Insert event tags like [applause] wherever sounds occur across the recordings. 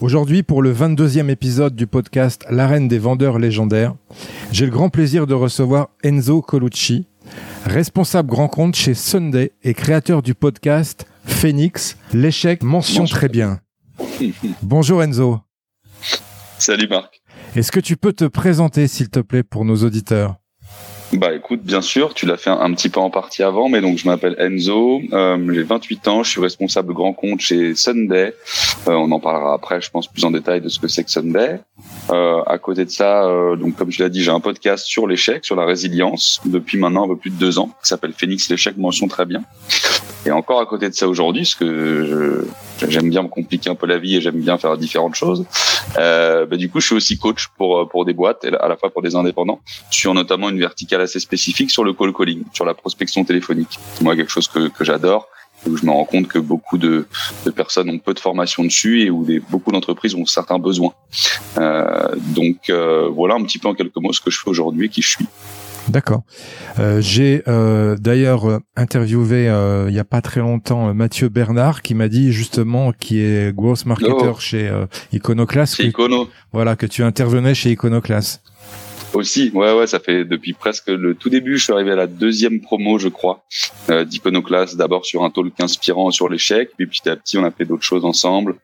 Aujourd'hui, pour le 22e épisode du podcast L'arène des vendeurs légendaires, j'ai le grand plaisir de recevoir Enzo Colucci, responsable grand compte chez Sunday et créateur du podcast Phoenix, l'échec mention très bien. Bonjour Enzo. Salut Marc. Est-ce que tu peux te présenter s'il te plaît pour nos auditeurs? Bah écoute, bien sûr, tu l'as fait un, petit peu en partie avant, mais donc je m'appelle Enzo, euh, j'ai 28 ans, je suis responsable grand compte chez Sunday. Euh, on en parlera après, je pense plus en détail de ce que c'est que Sunday. Euh, à côté de ça, euh, donc comme tu l'as dit, j'ai un podcast sur l'échec, sur la résilience, depuis maintenant un peu plus de deux ans, qui s'appelle Phoenix l'échec mention très bien. Et encore à côté de ça aujourd'hui, parce que j'aime bien me compliquer un peu la vie et j'aime bien faire différentes choses. Euh, bah, du coup, je suis aussi coach pour pour des boîtes, et à la fois pour des indépendants, sur notamment une verticale assez spécifique sur le call calling, sur la prospection téléphonique. Moi quelque chose que, que j'adore où je me rends compte que beaucoup de, de, personnes ont peu de formation dessus et où des, beaucoup d'entreprises ont certains besoins. Euh, donc euh, voilà un petit peu en quelques mots ce que je fais aujourd'hui, qui je suis. D'accord. Euh, j'ai euh, d'ailleurs euh, interviewé euh, il y a pas très longtemps Mathieu Bernard qui m'a dit justement qui est gross marketer oh. chez Iconoclast. Chez Icono. Voilà que tu intervenais chez Iconoclast. Aussi, ouais, ouais, ça fait depuis presque le tout début. Je suis arrivé à la deuxième promo, je crois, euh. D'abord sur un talk inspirant sur l'échec, puis petit à petit, on a fait d'autres choses ensemble.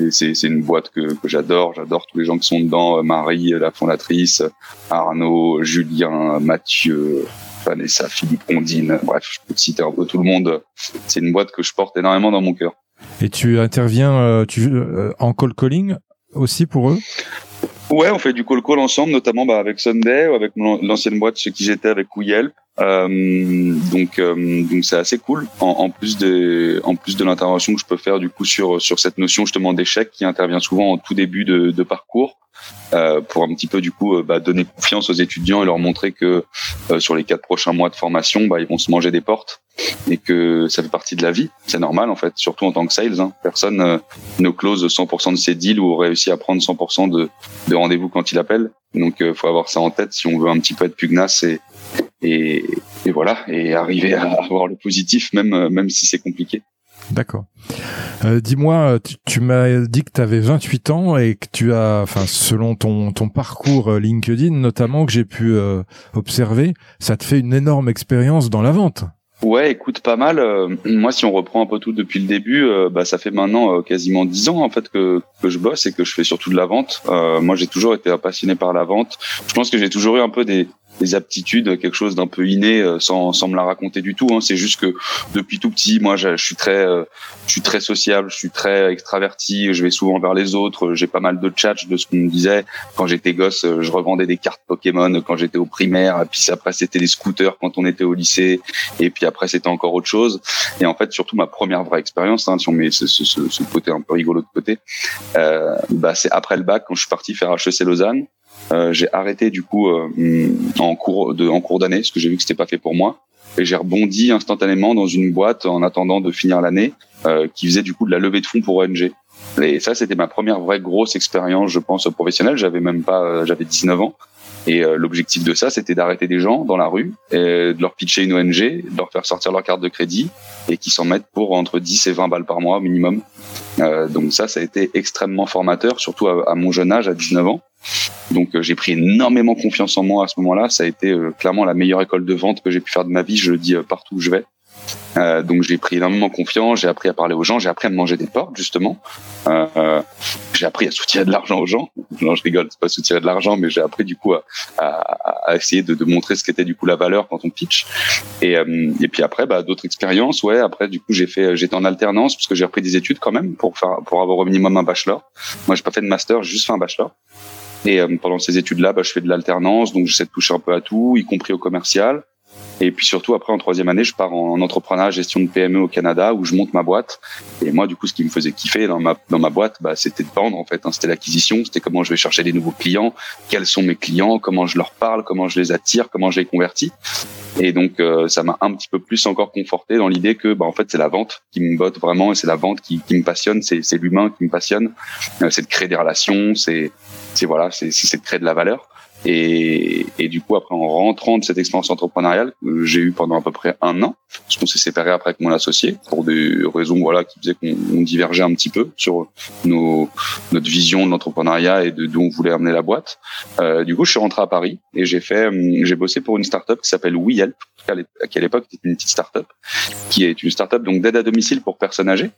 Et c'est, une boîte que, j'adore. J'adore tous les gens qui sont dedans. Euh, Marie, la fondatrice, Arnaud, Julien, Mathieu, Vanessa, Philippe Ondine. Bref, je peux te citer un peu tout le monde. C'est une boîte que je porte énormément dans mon cœur. Et tu interviens euh, euh, en call calling aussi pour eux? Ouais, on fait du call call ensemble, notamment bah, avec Sunday ou avec l'ancienne boîte chez qui j'étais avec Yelp. Euh, donc euh, donc c'est assez cool. En, en, plus de en plus de l'intervention que je peux faire du coup sur sur cette notion justement d'échec qui intervient souvent en tout début de, de parcours. Euh, pour un petit peu du coup euh, bah, donner confiance aux étudiants et leur montrer que euh, sur les quatre prochains mois de formation, bah, ils vont se manger des portes et que ça fait partie de la vie. C'est normal en fait, surtout en tant que sales. Hein. Personne ne close 100% de ses deals ou réussit à prendre 100% de, de rendez-vous quand il appelle. Donc faut avoir ça en tête si on veut un petit peu être pugnace et, et, et voilà et arriver à avoir le positif même même si c'est compliqué. D'accord. Euh, Dis-moi, tu, tu m'as dit que tu avais 28 ans et que tu as, enfin, selon ton, ton parcours euh, LinkedIn notamment que j'ai pu euh, observer, ça te fait une énorme expérience dans la vente. Ouais, écoute, pas mal. Euh, moi, si on reprend un peu tout depuis le début, euh, bah, ça fait maintenant quasiment dix ans en fait que, que je bosse et que je fais surtout de la vente. moi, j'ai toujours été passionné par la vente. Je pense que j'ai toujours eu un peu des, des aptitudes, quelque chose d'un peu inné, euh, sans, sans me la raconter du tout. Hein. C'est juste que depuis tout petit, moi, je, je suis très, euh, je suis très sociable, je suis très extraverti, je vais souvent vers les autres. J'ai pas mal de chats de ce qu'on me disait quand j'étais gosse. Je revendais des cartes Pokémon quand j'étais au primaire. Puis après, c'était des scooters quand on était au lycée. Et puis après, c'était encore autre chose. Et en fait, surtout ma première vraie expérience, hein, si on met ce, ce, ce, côté un peu rigolo de côté, euh, bah, c'est après le bac quand je suis parti faire HEC Lausanne. Euh, j'ai arrêté du coup euh, en cours de en cours d'année parce que j'ai vu que c'était pas fait pour moi et j'ai rebondi instantanément dans une boîte en attendant de finir l'année euh, qui faisait du coup de la levée de fonds pour ONG. Et ça, c'était ma première vraie grosse expérience, je pense, professionnelle. J'avais même pas, j'avais 19 ans. Et l'objectif de ça, c'était d'arrêter des gens dans la rue, et de leur pitcher une ONG, de leur faire sortir leur carte de crédit et qui s'en mettent pour entre 10 et 20 balles par mois minimum. donc ça, ça a été extrêmement formateur, surtout à mon jeune âge, à 19 ans. Donc j'ai pris énormément confiance en moi à ce moment-là. Ça a été clairement la meilleure école de vente que j'ai pu faire de ma vie. Je le dis partout où je vais. Euh, donc j'ai pris énormément confiance, j'ai appris à parler aux gens, j'ai appris à me manger des portes justement. Euh, euh, j'ai appris à soutirer de l'argent aux gens. [laughs] Non, je rigole, c'est pas soutirer de l'argent, mais j'ai appris du coup à, essayer de, montrer ce qu'était du coup la valeur quand on pitch. Et, euh, puis après, bah, d'autres expériences. Ouais, après du coup j'ai fait, j'étais en alternance parce que j'ai repris des études quand même pour pour avoir au minimum un bachelor. Moi, j'ai pas fait de master, j'ai juste fait un bachelor. Et euh, pendant ces études-là, bah, je fais de l'alternance, donc j'essaie de toucher un peu à tout, y compris au commercial. Et puis surtout après en troisième année, je pars en entrepreneuriat gestion de PME au Canada où je monte ma boîte. Et moi du coup, ce qui me faisait kiffer dans ma dans ma boîte, bah, c'était de vendre en fait. Hein. C'était l'acquisition, c'était comment je vais chercher des nouveaux clients, quels sont mes clients, comment je leur parle, comment je les attire, comment je les convertis. Et donc euh, ça m'a un petit peu plus encore conforté dans l'idée que bah en fait c'est la vente qui me botte vraiment et c'est la vente qui, qui me passionne, c'est l'humain qui me passionne, euh, c'est de créer des relations, c'est c'est voilà, c'est de créer de la valeur. Et, et, du coup, après, en rentrant de cette expérience entrepreneuriale, j'ai eu pendant à peu près un an, parce qu'on s'est séparé après avec mon associé pour des raisons voilà qui faisaient qu'on divergeait un petit peu sur nos, notre vision de l'entrepreneuriat et de d'où on voulait amener la boîte. Euh, du coup, je suis rentré à Paris et j'ai fait, j'ai bossé pour une startup qui s'appelle WeHelp, qui à l'époque était une petite startup, qui est une startup donc d'aide à domicile pour personnes âgées.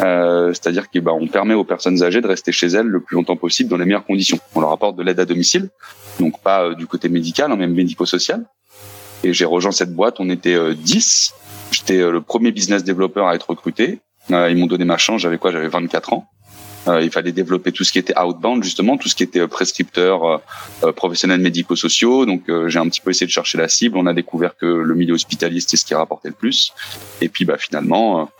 Euh, C'est-à-dire qu'on bah, permet aux personnes âgées de rester chez elles le plus longtemps possible dans les meilleures conditions. On leur apporte de l'aide à domicile, donc pas euh, du côté médical, hein, même médico-social. Et j'ai rejoint cette boîte, on était euh, 10. J'étais euh, le premier business développeur à être recruté. Euh, ils m'ont donné ma chance, j'avais quoi? J'avais 24 ans. Euh, il fallait développer tout ce qui était outbound justement, tout ce qui était euh, prescripteur, euh, euh, professionnels médico-sociaux. Donc j'ai un petit peu essayé de chercher la cible. On a découvert que le milieu hospitalier c'était ce qui rapportait le plus. Et puis bah finalement,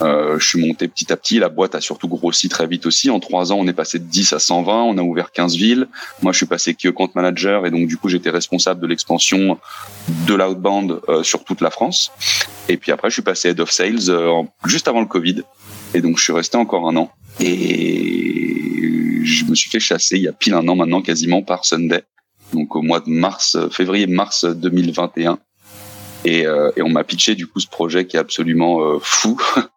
je suis monté petit à petit. La boîte a surtout grossi très vite aussi. En trois ans, on est passé de 10 à 120. On a ouvert 15 villes. Moi, je suis passé key account manager et donc du coup j'étais responsable de l'expansion de l'outbound sur toute la France. Et puis après, je suis passé head of sales juste avant le Covid. Et donc, je suis resté encore un an. Et je me suis fait chasser il y a pile un an maintenant, quasiment par Sunday. Donc au mois de mars, février-mars 2021. Et, euh, et on m'a pitché du coup ce projet qui est absolument euh, fou. [laughs]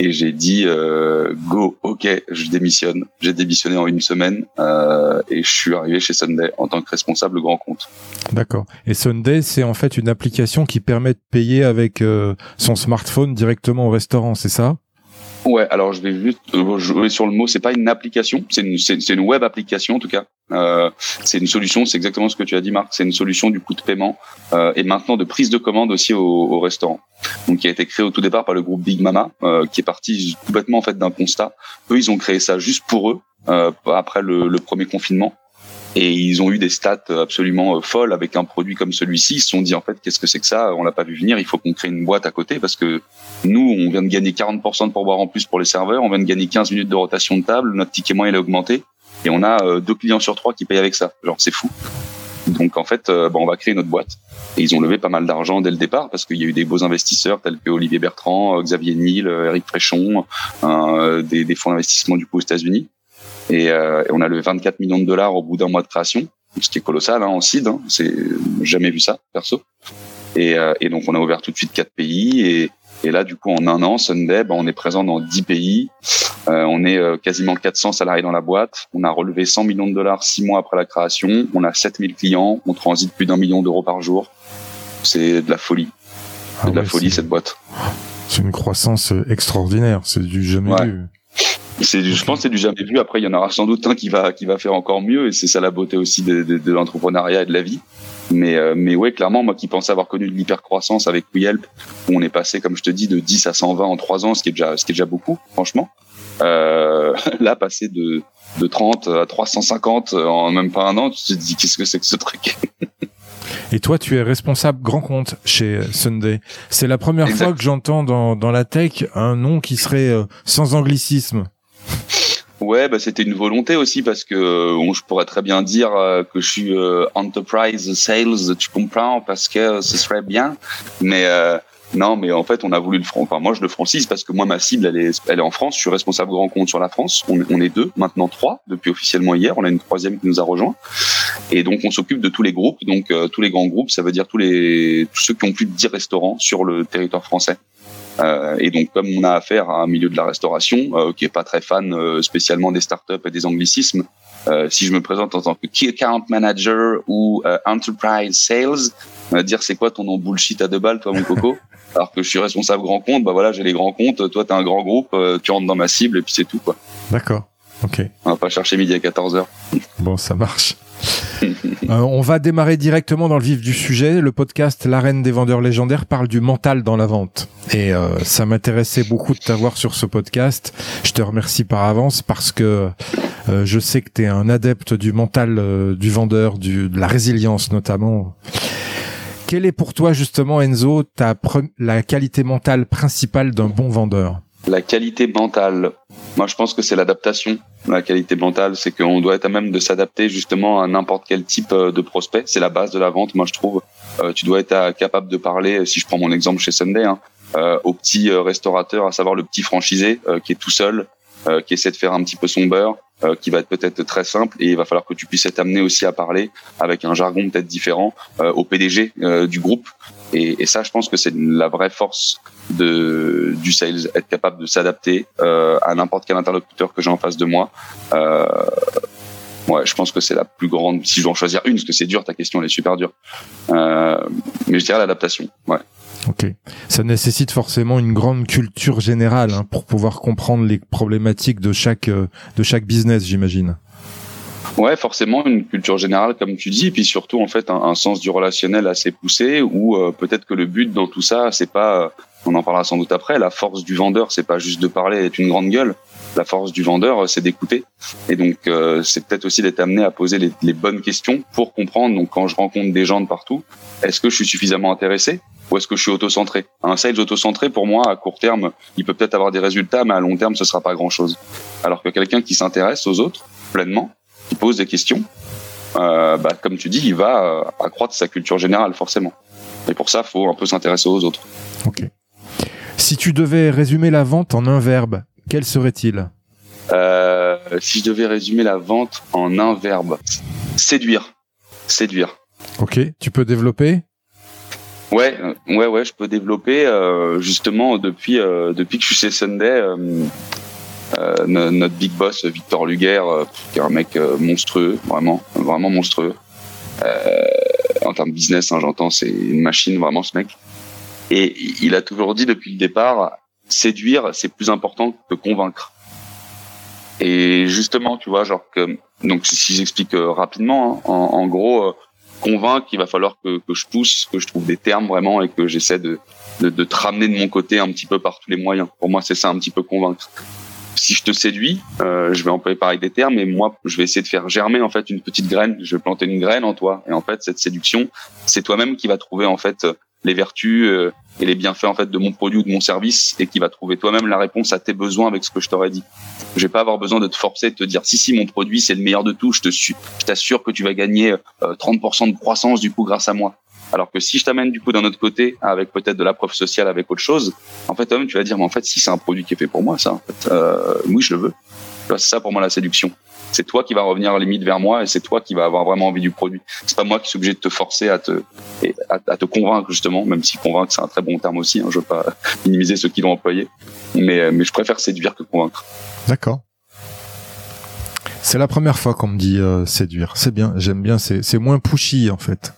et j'ai dit euh, go, ok, je démissionne. J'ai démissionné en une semaine euh, et je suis arrivé chez Sunday en tant que responsable grand compte. D'accord. Et Sunday, c'est en fait une application qui permet de payer avec euh, son smartphone directement au restaurant, c'est ça? Ouais, alors je vais juste jouer sur le mot. C'est pas une application, c'est une, une web application en tout cas. Euh, c'est une solution, c'est exactement ce que tu as dit, Marc. C'est une solution du coût de paiement euh, et maintenant de prise de commande aussi au, au, restaurant. Donc qui a été créé au tout départ par le groupe Big Mama, euh, qui est parti complètement en fait d'un constat. Eux, ils ont créé ça juste pour eux euh, après le, le premier confinement et ils ont eu des stats absolument euh, folles avec un produit comme celui-ci. Ils se sont dit en fait qu'est-ce que c'est que ça? On l'a pas vu venir. Il faut qu'on crée une boîte à côté parce que nous on vient de gagner 40% de pourboire en plus pour les serveurs. On vient de gagner 15 minutes de rotation de table. Notre ticket moyen il a augmenté et on a euh, deux clients sur trois qui payent avec ça. Genre c'est fou. Donc en fait, euh, bon, on va créer notre boîte. Et ils ont levé pas mal d'argent dès le départ parce qu'il y a eu des beaux investisseurs tels que Olivier Bertrand, Xavier Niel, Eric Fréchon, des, des fonds d'investissement du coup aux États-Unis. Et, euh, et, on a levé 24 millions de dollars au bout d'un mois de création, ce qui est colossal hein, en seed. Hein, c'est jamais vu ça perso. Et, euh, et, donc on a ouvert tout de suite quatre pays et, et là du coup en un an Sunday, ben, on est présent dans 10 pays. Euh, on est euh, quasiment 400 salariés dans la boîte. On a relevé 100 millions de dollars six mois après la création. On a 7000 clients. On transite plus d'un million d'euros par jour. C'est de la folie. C'est ah de la folie cette boîte. C'est une croissance extraordinaire. C'est du jamais ouais. vu. C'est, je pense, que c'est du jamais vu. Après, il y en aura sans doute un qui va qui va faire encore mieux, et c'est ça la beauté aussi de, de, de l'entrepreneuriat et de la vie. Mais euh, mais ouais, clairement, moi qui pensais avoir connu de l'hypercroissance avec WeHelp, où on est passé, comme je te dis, de 10 à 120 en trois ans, ce qui est déjà ce qui est déjà beaucoup, franchement. Euh, [laughs] là, passer de de 30 à 350 en même pas un an, tu te dis qu'est-ce que c'est que ce truc? Et toi, tu es responsable grand compte chez Sunday. C'est la première Exact. fois que j'entends dans, dans la tech un nom qui serait euh, sans anglicisme. Ouais, bah c'était une volonté aussi parce que euh, je pourrais très bien dire euh, que je suis euh, enterprise sales, tu comprends, parce que ce serait bien. Mais euh, non, mais en fait, on a voulu le franc. Enfin, moi, je le francise parce que moi, ma cible, elle est, elle est en France. Je suis responsable grand compte sur la France. On, on est deux, maintenant trois, depuis officiellement hier. On a une troisième qui nous a rejoint. Et donc on s'occupe de tous les groupes, donc tous les grands groupes, ça veut dire tous les tous ceux qui ont plus de 10 restaurants sur le territoire français. Euh, et donc, comme on a affaire à un milieu de la restauration euh, qui est pas très fan euh, spécialement des startups et des anglicismes, si je me présente en tant que key account manager ou enterprise sales, on va dire c'est quoi ton nom bullshit à deux balles, toi mon coco? [laughs] Alors que je suis responsable grand compte, bah voilà, j'ai les grands comptes, toi t'as un grand groupe, tu rentres dans ma cible et puis c'est tout quoi. D'accord. Ok. On va pas chercher midi à 14h. Bon, ça marche. Euh, on va démarrer directement dans le vif du sujet. Le podcast L'arène des vendeurs légendaires parle du mental dans la vente. Et euh, ça m'intéressait beaucoup de t'avoir sur ce podcast. Je te remercie par avance parce que euh, je sais que tu un adepte du mental du vendeur, de la résilience notamment. Quelle est pour toi justement Enzo ta la qualité mentale principale d'un bon vendeur? La qualité mentale. Moi, je pense que c'est l'adaptation. La qualité mentale, c'est qu'on doit être à même de s'adapter justement à n'importe quel type euh, de prospect. C'est la base de la vente. Moi, je trouve. Euh, tu dois être euh, capable de parler. Si je prends mon exemple chez Sunday, hein, au petit restaurateur, à savoir le petit franchisé qui est tout seul, qui essaie de faire un petit peu son beurre, qui va être peut-être très simple et il va falloir que tu puisses être amené aussi à parler avec un jargon peut-être différent au PDG du groupe et, et, ça, je pense que c'est la vraie force de, du sales, être capable de s'adapter euh, à n'importe quel interlocuteur que j'ai en face de moi. Euh, ouais, je pense que c'est la plus grande. Si je dois en choisir une, parce que c'est dur, ta question elle est super dure. Euh, mais je dirais l'adaptation. Ouais. Ok. Ça nécessite forcément une grande culture générale hein, pour pouvoir comprendre les problématiques de chaque euh, de chaque business, j'imagine. Ouais, forcément une culture générale comme tu dis, et puis surtout en fait un, sens du relationnel assez poussé, où euh, peut-être que le but dans tout ça, c'est pas, euh, on en parlera sans doute après, la force du vendeur, c'est pas juste de parler, être une grande gueule. La force du vendeur, euh, c'est d'écouter, et donc c'est peut-être aussi d'être amené à poser les, les, bonnes questions pour comprendre. Donc quand je rencontre des gens de partout, est-ce que je suis suffisamment intéressé ou est-ce que je suis auto-centré? Un sales auto-centré, pour moi, à court terme, il peut peut-être avoir des résultats, mais à long terme, ce sera pas grand-chose. Alors que quelqu'un qui s'intéresse aux autres pleinement, qui pose des questions, euh, bah, comme tu dis, il va euh, accroître sa culture générale forcément. Et pour ça, il faut un peu s'intéresser aux autres. Ok. Si tu devais résumer la vente en un verbe, quel serait-il? Euh, Si je devais résumer la vente en un verbe, séduire. Séduire. Ok. Tu peux développer? Ouais, ouais, ouais, je peux développer. justement, depuis depuis que je suis chez Sunday, notre big boss Victor Luger, euh, qui est un mec euh, monstrueux, vraiment, vraiment monstrueux. en termes de business, hein, j'entends, c'est une machine vraiment ce mec. Et il a toujours dit depuis le départ, séduire, c'est plus important que convaincre. Et justement, tu vois, genre que donc si j'explique rapidement, hein, en, gros, convaincre, il va falloir que, que, je pousse, que je trouve des termes vraiment et que j'essaie de, de, de te ramener de mon côté un petit peu par tous les moyens. Pour moi, c'est ça un petit peu convaincre si je te séduis, euh, je vais employer pareil des termes, mais moi, je vais essayer de faire germer en fait une petite graine. Je vais planter une graine en toi, et en fait, cette séduction, c'est toi-même qui va trouver en fait les vertus euh, et les bienfaits en fait de mon produit ou de mon service, et qui va trouver toi-même la réponse à tes besoins avec ce que je t'aurais dit. Je vais pas avoir besoin de te forcer, de te dire si si mon produit c'est le meilleur de tout, je te suis, je t'assure que tu vas gagner 30% euh, de croissance du coup grâce à moi. Alors que si je t'amène du coup d'un autre côté, avec peut-être de la preuve sociale, avec autre chose, en fait, toi-même, tu vas dire, mais en fait, si c'est un produit qui est fait pour moi, ça, en fait, euh, oui, je le veux. C'est ça pour moi la séduction. C'est toi qui va revenir limite vers moi et c'est toi qui va avoir vraiment envie du produit. C'est pas moi qui suis obligé de te forcer à te à, te convaincre justement, même si convaincre c'est un très bon terme aussi. Hein, je veux pas [laughs] minimiser ceux qui l'ont employé, mais mais je préfère séduire que convaincre. D'accord. C'est la première fois qu'on me dit euh, séduire. C'est bien, j'aime bien. C'est moins pushy en fait.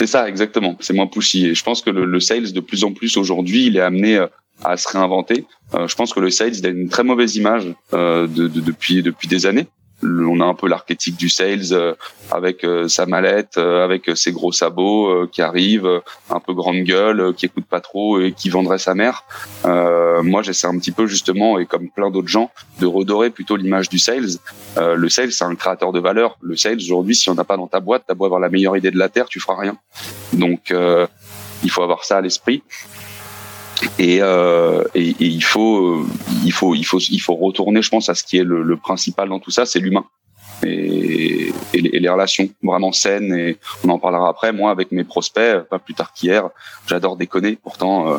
C'est ça, exactement. C'est moins pushy. Et je pense que le, le, sales, de plus en plus aujourd'hui, il est amené euh, à se réinventer. Euh, je pense que le sales, il a une très mauvaise image euh, de, de, depuis depuis des années on a un peu l'archétype du sales euh, avec euh, sa mallette, euh, avec ses gros sabots qui arrivent, un peu grande gueule, qui écoute pas trop et qui vendrait sa mère. moi, j'essaie un petit peu justement, et comme plein d'autres gens, de redorer plutôt l'image du sales. le sales, c'est un créateur de valeur. Le sales, aujourd'hui, si on n'a pas dans ta boîte, t'as beau avoir la meilleure idée de la terre, tu feras rien. Donc, il faut avoir ça à l'esprit. Et, euh, et, et, il faut, il faut, il faut, il faut retourner, je pense, à ce qui est le, le principal dans tout ça, c'est l'humain et, et, les, relations vraiment saines. Et on en parlera après. Moi, avec mes prospects, pas plus tard qu'hier, j'adore déconner. Pourtant, euh,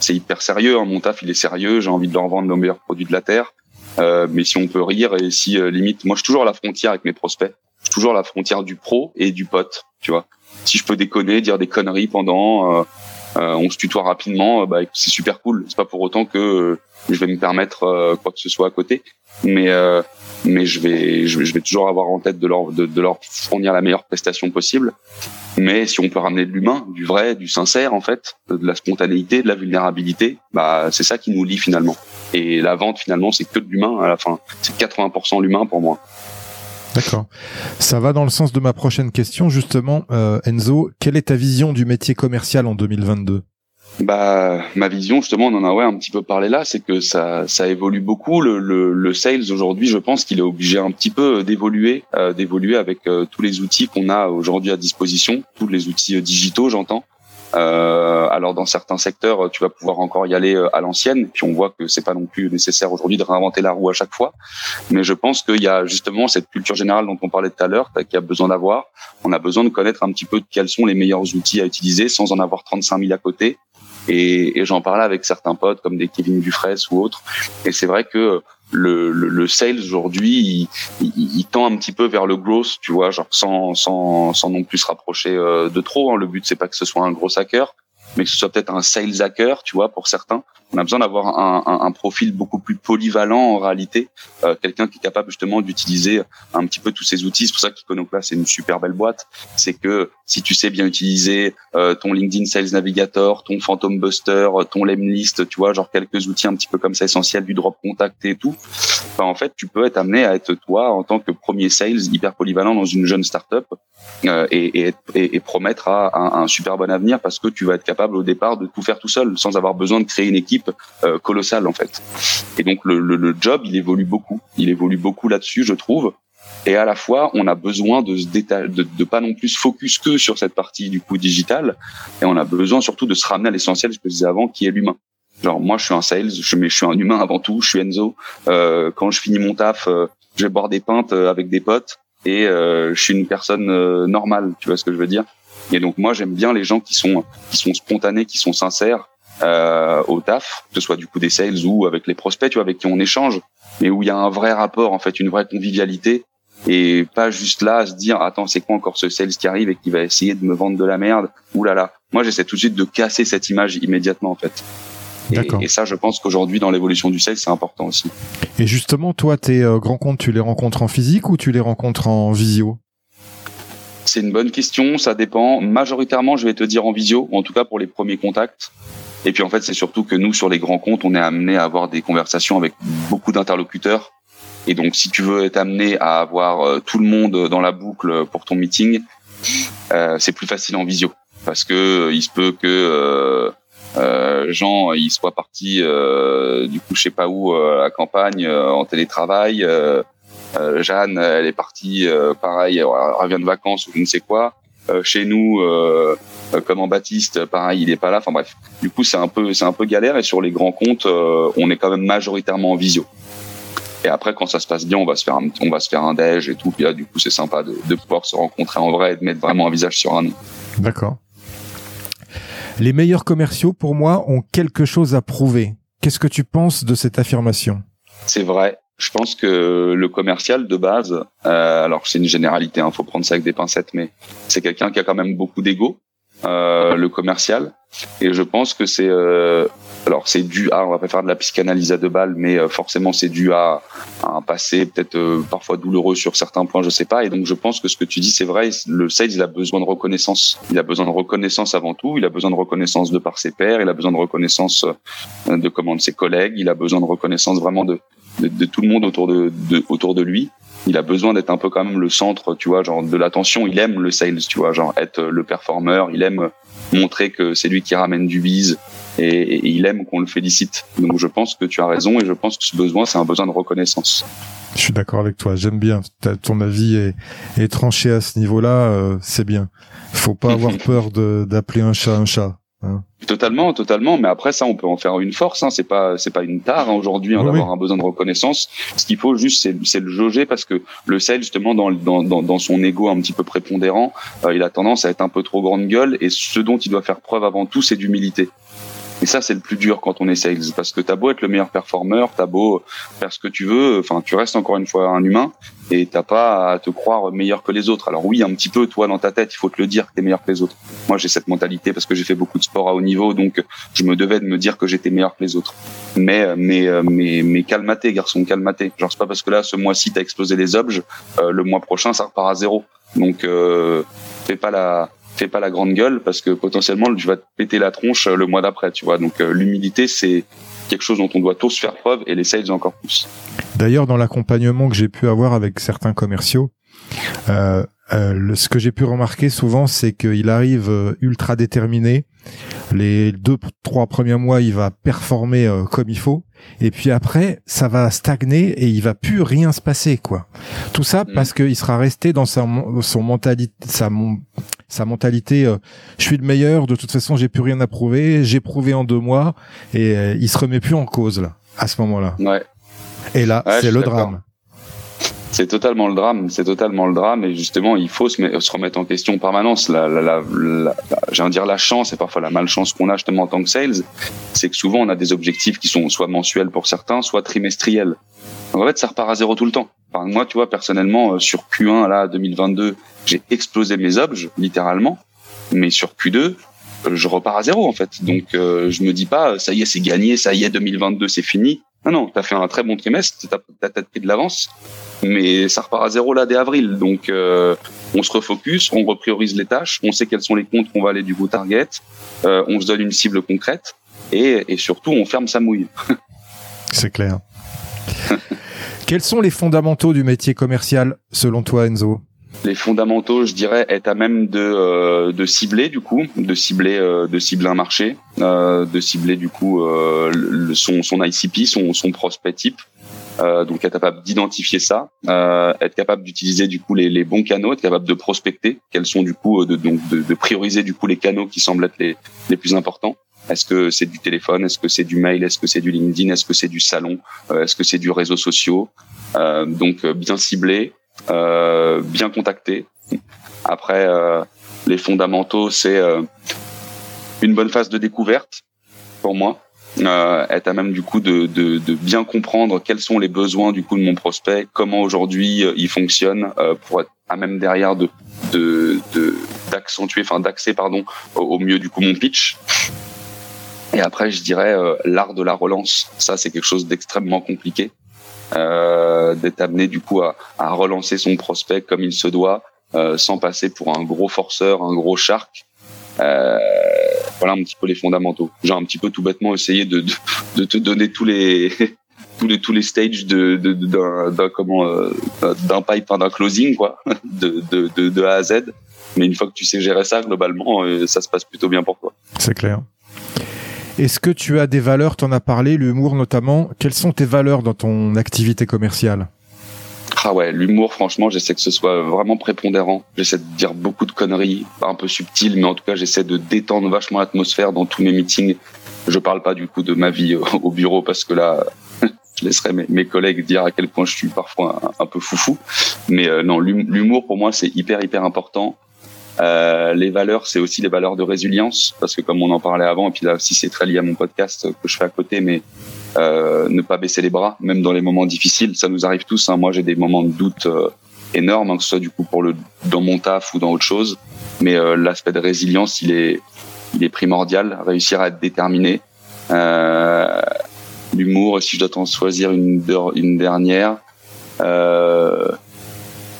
c'est hyper sérieux. Hein. Mon taf, il est sérieux. J'ai envie de leur vendre le meilleur produit de la terre. Euh, mais si on peut rire et si euh, limite, moi, je suis toujours à la frontière avec mes prospects toujours la frontière du pro et du pote, tu vois. Si je peux déconner, dire des conneries pendant, euh, euh, on se tutoie rapidement, bah, c'est super cool. C'est pas pour autant que je vais me permettre quoi que ce soit à côté, mais mais je vais je vais toujours avoir en tête de leur de leur fournir la meilleure prestation possible. Mais si on peut ramener de l'humain, du vrai, du sincère en fait, de la spontanéité, de la vulnérabilité, bah c'est ça qui nous lie finalement. Et la vente finalement, c'est que de l'humain à la fin. C'est 80% l'humain pour moi. D'accord. Ça va dans le sens de ma prochaine question justement, euh, Enzo. Quelle est ta vision du métier commercial en 2022 bah, ma vision, justement, on en a ouais, un petit peu parlé là, c'est que ça, ça évolue beaucoup. Le, le, le sales aujourd'hui, je pense qu'il est obligé un petit peu d'évoluer, euh, d'évoluer avec euh, tous les outils qu'on a aujourd'hui à disposition, tous les outils euh, digitaux, j'entends. Euh, alors dans certains secteurs, tu vas pouvoir encore y aller à l'ancienne, puis on voit que c'est pas non plus nécessaire aujourd'hui de réinventer la roue à chaque fois. Mais je pense qu'il y a justement cette culture générale dont on parlait tout à l'heure, qui a besoin d'avoir. On a besoin de connaître un petit peu quels sont les meilleurs outils à utiliser sans en avoir 35 000 à côté et, et j'en parlais avec certains potes comme des Kevin Dufresne ou autres. Et c'est vrai que le, le, le sales aujourd'hui, il, il, tend un petit peu vers le growth, tu vois, genre sans, sans, sans non plus se rapprocher euh, de trop. Hein. Le but c'est pas que ce soit un gros hacker, mais que ce soit peut-être un sales hacker, tu vois, pour certains. On a besoin d'avoir un, un, un, profil beaucoup plus polyvalent en réalité, euh, quelqu'un qui est capable justement d'utiliser un petit peu tous ces outils. C'est pour ça qu'Iconoclast c'est une super belle boîte. C'est que si tu sais bien utiliser euh, ton LinkedIn Sales Navigator, ton Phantom Buster, ton Lemlist, tu vois, genre quelques outils un petit peu comme ça essentiels du drop contact et tout, ben, en fait, tu peux être amené à être toi en tant que premier sales hyper polyvalent dans une jeune startup euh, et, et, et, promettre à un super bon avenir parce que tu vas être capable au départ de tout faire tout seul sans avoir besoin de créer une équipe euh, colossal en fait. Et donc le, le, le, job, il évolue beaucoup. Il évolue beaucoup là-dessus, je trouve. Et à la fois, on a besoin de se de, de pas non plus focus que sur cette partie du coup digital. Et on a besoin surtout de se ramener à l'essentiel, ce que je disais avant, qui est l'humain. Genre moi, je suis un sales, je, mais je suis un humain avant tout. Je suis Enzo. Euh, quand je finis mon taf, euh, je vais boire des pintes euh, avec des potes et euh, je suis une personne euh, normale. Tu vois ce que je veux dire Et donc moi, j'aime bien les gens qui sont qui sont spontanés, qui sont sincères euh, au taf, que ce soit du coup des sales ou avec les prospects, tu vois, avec qui on échange, mais où il y a un vrai rapport, en fait, une vraie convivialité, et pas juste là à se dire attends c'est quoi encore ce sales qui arrive et qui va essayer de me vendre de la merde? Ouh là là. Moi j'essaie tout de suite de casser cette image immédiatement en fait. Et, et, ça, je pense qu'aujourd'hui, dans l'évolution du sales, c'est important aussi. Et justement, toi, tes euh, grands comptes, tu les rencontres en physique ou tu les rencontres en visio? C'est une bonne question. Ça dépend. Majoritairement, je vais te dire en visio, en tout cas pour les premiers contacts. Et puis en fait, c'est surtout que nous, sur les grands comptes, on est amené à avoir des conversations avec beaucoup d'interlocuteurs. Et donc, si tu veux être amené à avoir euh, tout le monde dans la boucle pour ton meeting, euh, c'est plus facile en visio, parce que euh, il se peut que euh, euh, Jean, il soit parti du coup, je sais pas où, à campagne, en télétravail. Jeanne, elle est partie, pareil, elle revient de vacances ou je ne sais quoi. chez nous, euh, comme en Baptiste, pareil, il est pas là. Enfin bref, du coup c'est un peu c'est un peu galère et sur les grands comptes, euh, on est quand même majoritairement en visio. Et après, quand ça se passe bien, on va se faire un, on va se faire un déj et tout. Puis là, du coup, c'est sympa de, de pouvoir se rencontrer en vrai et de mettre vraiment un visage sur un nom. D'accord. Les meilleurs commerciaux, pour moi, ont quelque chose à prouver. Qu'est-ce que tu penses de cette affirmation? C'est vrai. Je pense que le commercial de base, euh, alors c'est une généralité, il hein, faut prendre ça avec des pincettes, mais c'est quelqu'un qui a quand même beaucoup d'ego euh, le commercial. Et je pense que c'est euh, alors c'est dû à on va pas faire de la psychanalyse à deux balles, mais euh, forcément c'est dû à, un passé peut-être euh, parfois douloureux sur certains points, je sais pas. Et donc je pense que ce que tu dis c'est vrai. Le sales il a besoin de reconnaissance. Il a besoin de reconnaissance avant tout. Il a besoin de reconnaissance de par ses pairs. Il a besoin de reconnaissance de comment de ses collègues. Il a besoin de reconnaissance vraiment de de, de tout le monde autour de, de autour de lui il a besoin d'être un peu quand même le centre, tu vois, genre de l'attention. Il aime le sales, tu vois, genre être le performeur. Il aime montrer que c'est lui qui ramène du bise et, il aime qu'on le félicite. Donc je pense que tu as raison et je pense que ce besoin, c'est un besoin de reconnaissance. Je suis d'accord avec toi. J'aime bien. Ton avis est, est tranché à ce niveau-là. Euh, c'est bien. Faut pas [laughs] avoir peur d'appeler un chat un chat. Hein. Totalement, totalement. Mais après ça, on peut en faire une force. Hein. C'est pas, c'est pas une tare hein, aujourd'hui hein, d'avoir un besoin de reconnaissance. Ce qu'il faut juste, c'est, le jauger parce que le sel justement dans, dans, dans, son ego un petit peu prépondérant, euh, il a tendance à être un peu trop grande gueule. Et ce dont il doit faire preuve avant tout, c'est d'humilité. Et ça, c'est le plus dur quand on est sales, parce que t'as beau être le meilleur performeur, t'as beau faire ce que tu veux, enfin, tu restes encore une fois un humain, et t'as pas à te croire meilleur que les autres. Alors oui, un petit peu, toi, dans ta tête, il faut te le dire que t'es meilleur que les autres. Moi, j'ai cette mentalité parce que j'ai fait beaucoup de sport à haut niveau, donc je me devais de me dire que j'étais meilleur que les autres. Mais, mais, mais, mais calmaté, garçon, calmaté. Genre, c'est pas parce que là, ce mois-ci, t'as explosé les objets, euh, le mois prochain, ça repart à zéro. Donc, euh, fais pas la, fais pas la grande gueule parce que potentiellement tu vas te péter la tronche euh, le mois d'après, tu vois. Donc euh, l'humilité c'est quelque chose dont on doit tous faire preuve et les sales encore plus. D'ailleurs, dans l'accompagnement que j'ai pu avoir avec certains commerciaux, euh, euh, ce que j'ai pu remarquer souvent, c'est qu'il arrive euh, ultra déterminé. Les deux, trois premiers mois, il va performer euh, comme il faut, et puis après, ça va stagner et il va plus rien se passer, quoi. Tout ça mm. parce qu'il sera resté dans sa son mentalité, sa sa mentalité. je suis le meilleur. De toute façon, j'ai plus rien à prouver. J'ai prouvé en deux mois, et il se remet plus en cause là, à ce moment-là. Ouais. Et là, c'est le drame c'est totalement le drame, c'est totalement le drame et justement il faut se, se remettre en question en permanence. La, la, la, la j'ai dire la chance et parfois la malchance qu'on a justement en tant que sales, c'est que souvent on a des objectifs qui sont soit mensuels pour certains, soit trimestriels. Donc en fait ça repart à zéro tout le temps. Enfin, moi tu vois personnellement euh, sur Q1 là 2022 j'ai explosé mes objets littéralement, mais sur Q2 euh, je repars à zéro en fait. Donc euh, je me dis pas ça y est c'est gagné, ça y est 2022 c'est fini. Non non, t'as fait un très bon trimestre, t'as as, pris de l'avance mais ça repart à zéro là dès avril. Donc euh, on se refocus, on repriorise les tâches, on sait quels sont les comptes qu'on va aller du coup target, euh, on se donne une cible concrète et, et surtout on ferme sa mouille. C'est clair. [laughs] quels sont les fondamentaux du métier commercial selon toi Enzo les fondamentaux, je dirais, est à même de, euh, de cibler du coup, de cibler, euh, de cibler un marché, euh, de cibler du coup le, son, son ICP, son, son prospect type, donc être capable d'identifier ça, être capable d'utiliser du coup les, bons canaux, être capable de prospecter, quels sont du coup de, donc de, de, prioriser du coup les canaux qui semblent être les, les plus importants. Est-ce que c'est du téléphone? Est-ce que c'est du mail? Est-ce que c'est du LinkedIn? Est-ce que c'est du salon? Euh, Est-ce que c'est du réseau social euh, Donc bien ciblé, bien contacté. Après, les fondamentaux, c'est une bonne phase de découverte pour moi euh, être à même du coup de, de, de, bien comprendre quels sont les besoins du coup de mon prospect, comment aujourd'hui euh, il fonctionne, euh, pour être à même derrière de d'accentuer, enfin d'axer pardon au, mieux du coup mon pitch. Et après, je dirais euh, l'art de la relance. Ça, c'est quelque chose d'extrêmement compliqué. Euh, d'être amené du coup à, à, relancer son prospect comme il se doit, euh, sans passer pour un gros forceur, un gros shark. Euh, voilà un petit peu les fondamentaux. J'ai un petit peu tout bêtement essayé de, de, de te donner tous les [laughs] tous les tous les stages de d'un comment euh, d'un pipe d'un closing quoi [laughs] de, de, de, de A à Z mais une fois que tu sais gérer ça globalement euh, ça se passe plutôt bien pour toi c'est clair est-ce que tu as des valeurs, t'en as parlé, l'humour notamment. Quelles sont tes valeurs dans ton activité commerciale? Ah ouais, l'humour, franchement, j'essaie que ce soit vraiment prépondérant. J'essaie de dire beaucoup de conneries, un peu subtiles, mais en tout cas, j'essaie de détendre vachement l'atmosphère dans tous mes meetings. Je parle pas du coup de ma vie au bureau parce que là, [laughs] je laisserai mes, collègues dire à quel point je suis parfois un, peu foufou. Mais euh, non, l'humour pour moi, c'est hyper hyper important. Euh, les valeurs, c'est aussi les valeurs de résilience, parce que comme on en parlait avant, et puis là aussi c'est très lié à mon podcast que je fais à côté, mais euh, ne pas baisser les bras, même dans les moments difficiles. Ça nous arrive tous. Hein. Moi, j'ai des moments de doute euh, énormes, hein, que ce soit du coup pour le dans mon taf ou dans autre chose. Mais euh, l'aspect de résilience, il est, il est primordial. Réussir à être déterminé. Euh, L'humour, si je dois en choisir une, une dernière,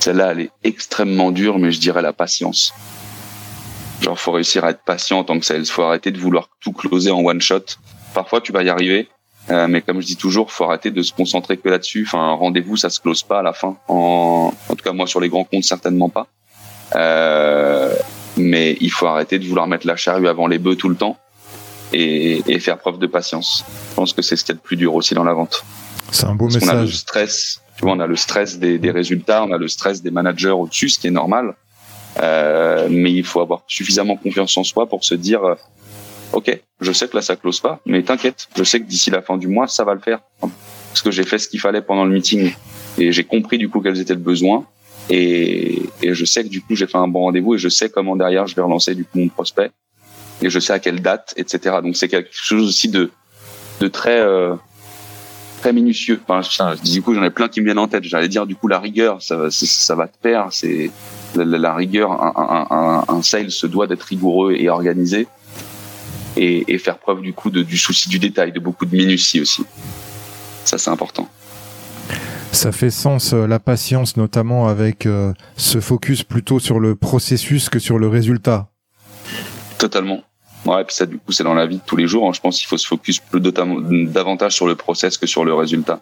celle-là, elle est extrêmement dure, mais je dirais la patience. Genre, faut réussir à être patient en tant que sales. Faut arrêter de vouloir tout closer en one shot. Parfois, tu vas y arriver, euh, mais comme je dis toujours, faut arrêter de se concentrer que là-dessus. Enfin, un rendez-vous, ça se close pas à la fin. En, en tout cas, moi, sur les grands comptes, certainement pas. Euh, mais il faut arrêter de vouloir mettre la charrue avant les bœufs tout le temps et, et faire preuve de patience. Je pense que c'est ce qui est le plus dur aussi dans la vente. C'est un beau message. On a le stress, tu vois, on a le stress des, des résultats, on a le stress des managers au-dessus, ce qui est normal. Euh, mais il faut avoir suffisamment confiance en soi pour se dire ok, je sais que là ça close pas, mais t'inquiète, je sais que d'ici la fin du mois ça va le faire parce que j'ai fait ce qu'il fallait pendant le meeting et j'ai compris du coup quels étaient le besoin et, et je sais que du coup j'ai fait un bon rendez-vous et je sais comment derrière je vais relancer du coup mon prospect et je sais à quelle date, etc. Donc c'est quelque chose aussi de de très euh, très minutieux. Enfin, du coup, j'en ai plein qui me viennent en tête. J'allais dire, du coup, la rigueur, ça, ça, va te perdre. C'est la, rigueur. Un, un, un, sale se doit d'être rigoureux et organisé et, et, faire preuve du coup de, du souci du détail, de beaucoup de minutie aussi. Ça, c'est important. Ça fait sens euh, la patience, notamment avec euh, ce focus plutôt sur le processus que sur le résultat. Totalement. Ouais, puis ça, du coup, c'est dans la vie de tous les jours. Hein. Je pense qu'il faut se focus plus davantage sur le process que sur le résultat.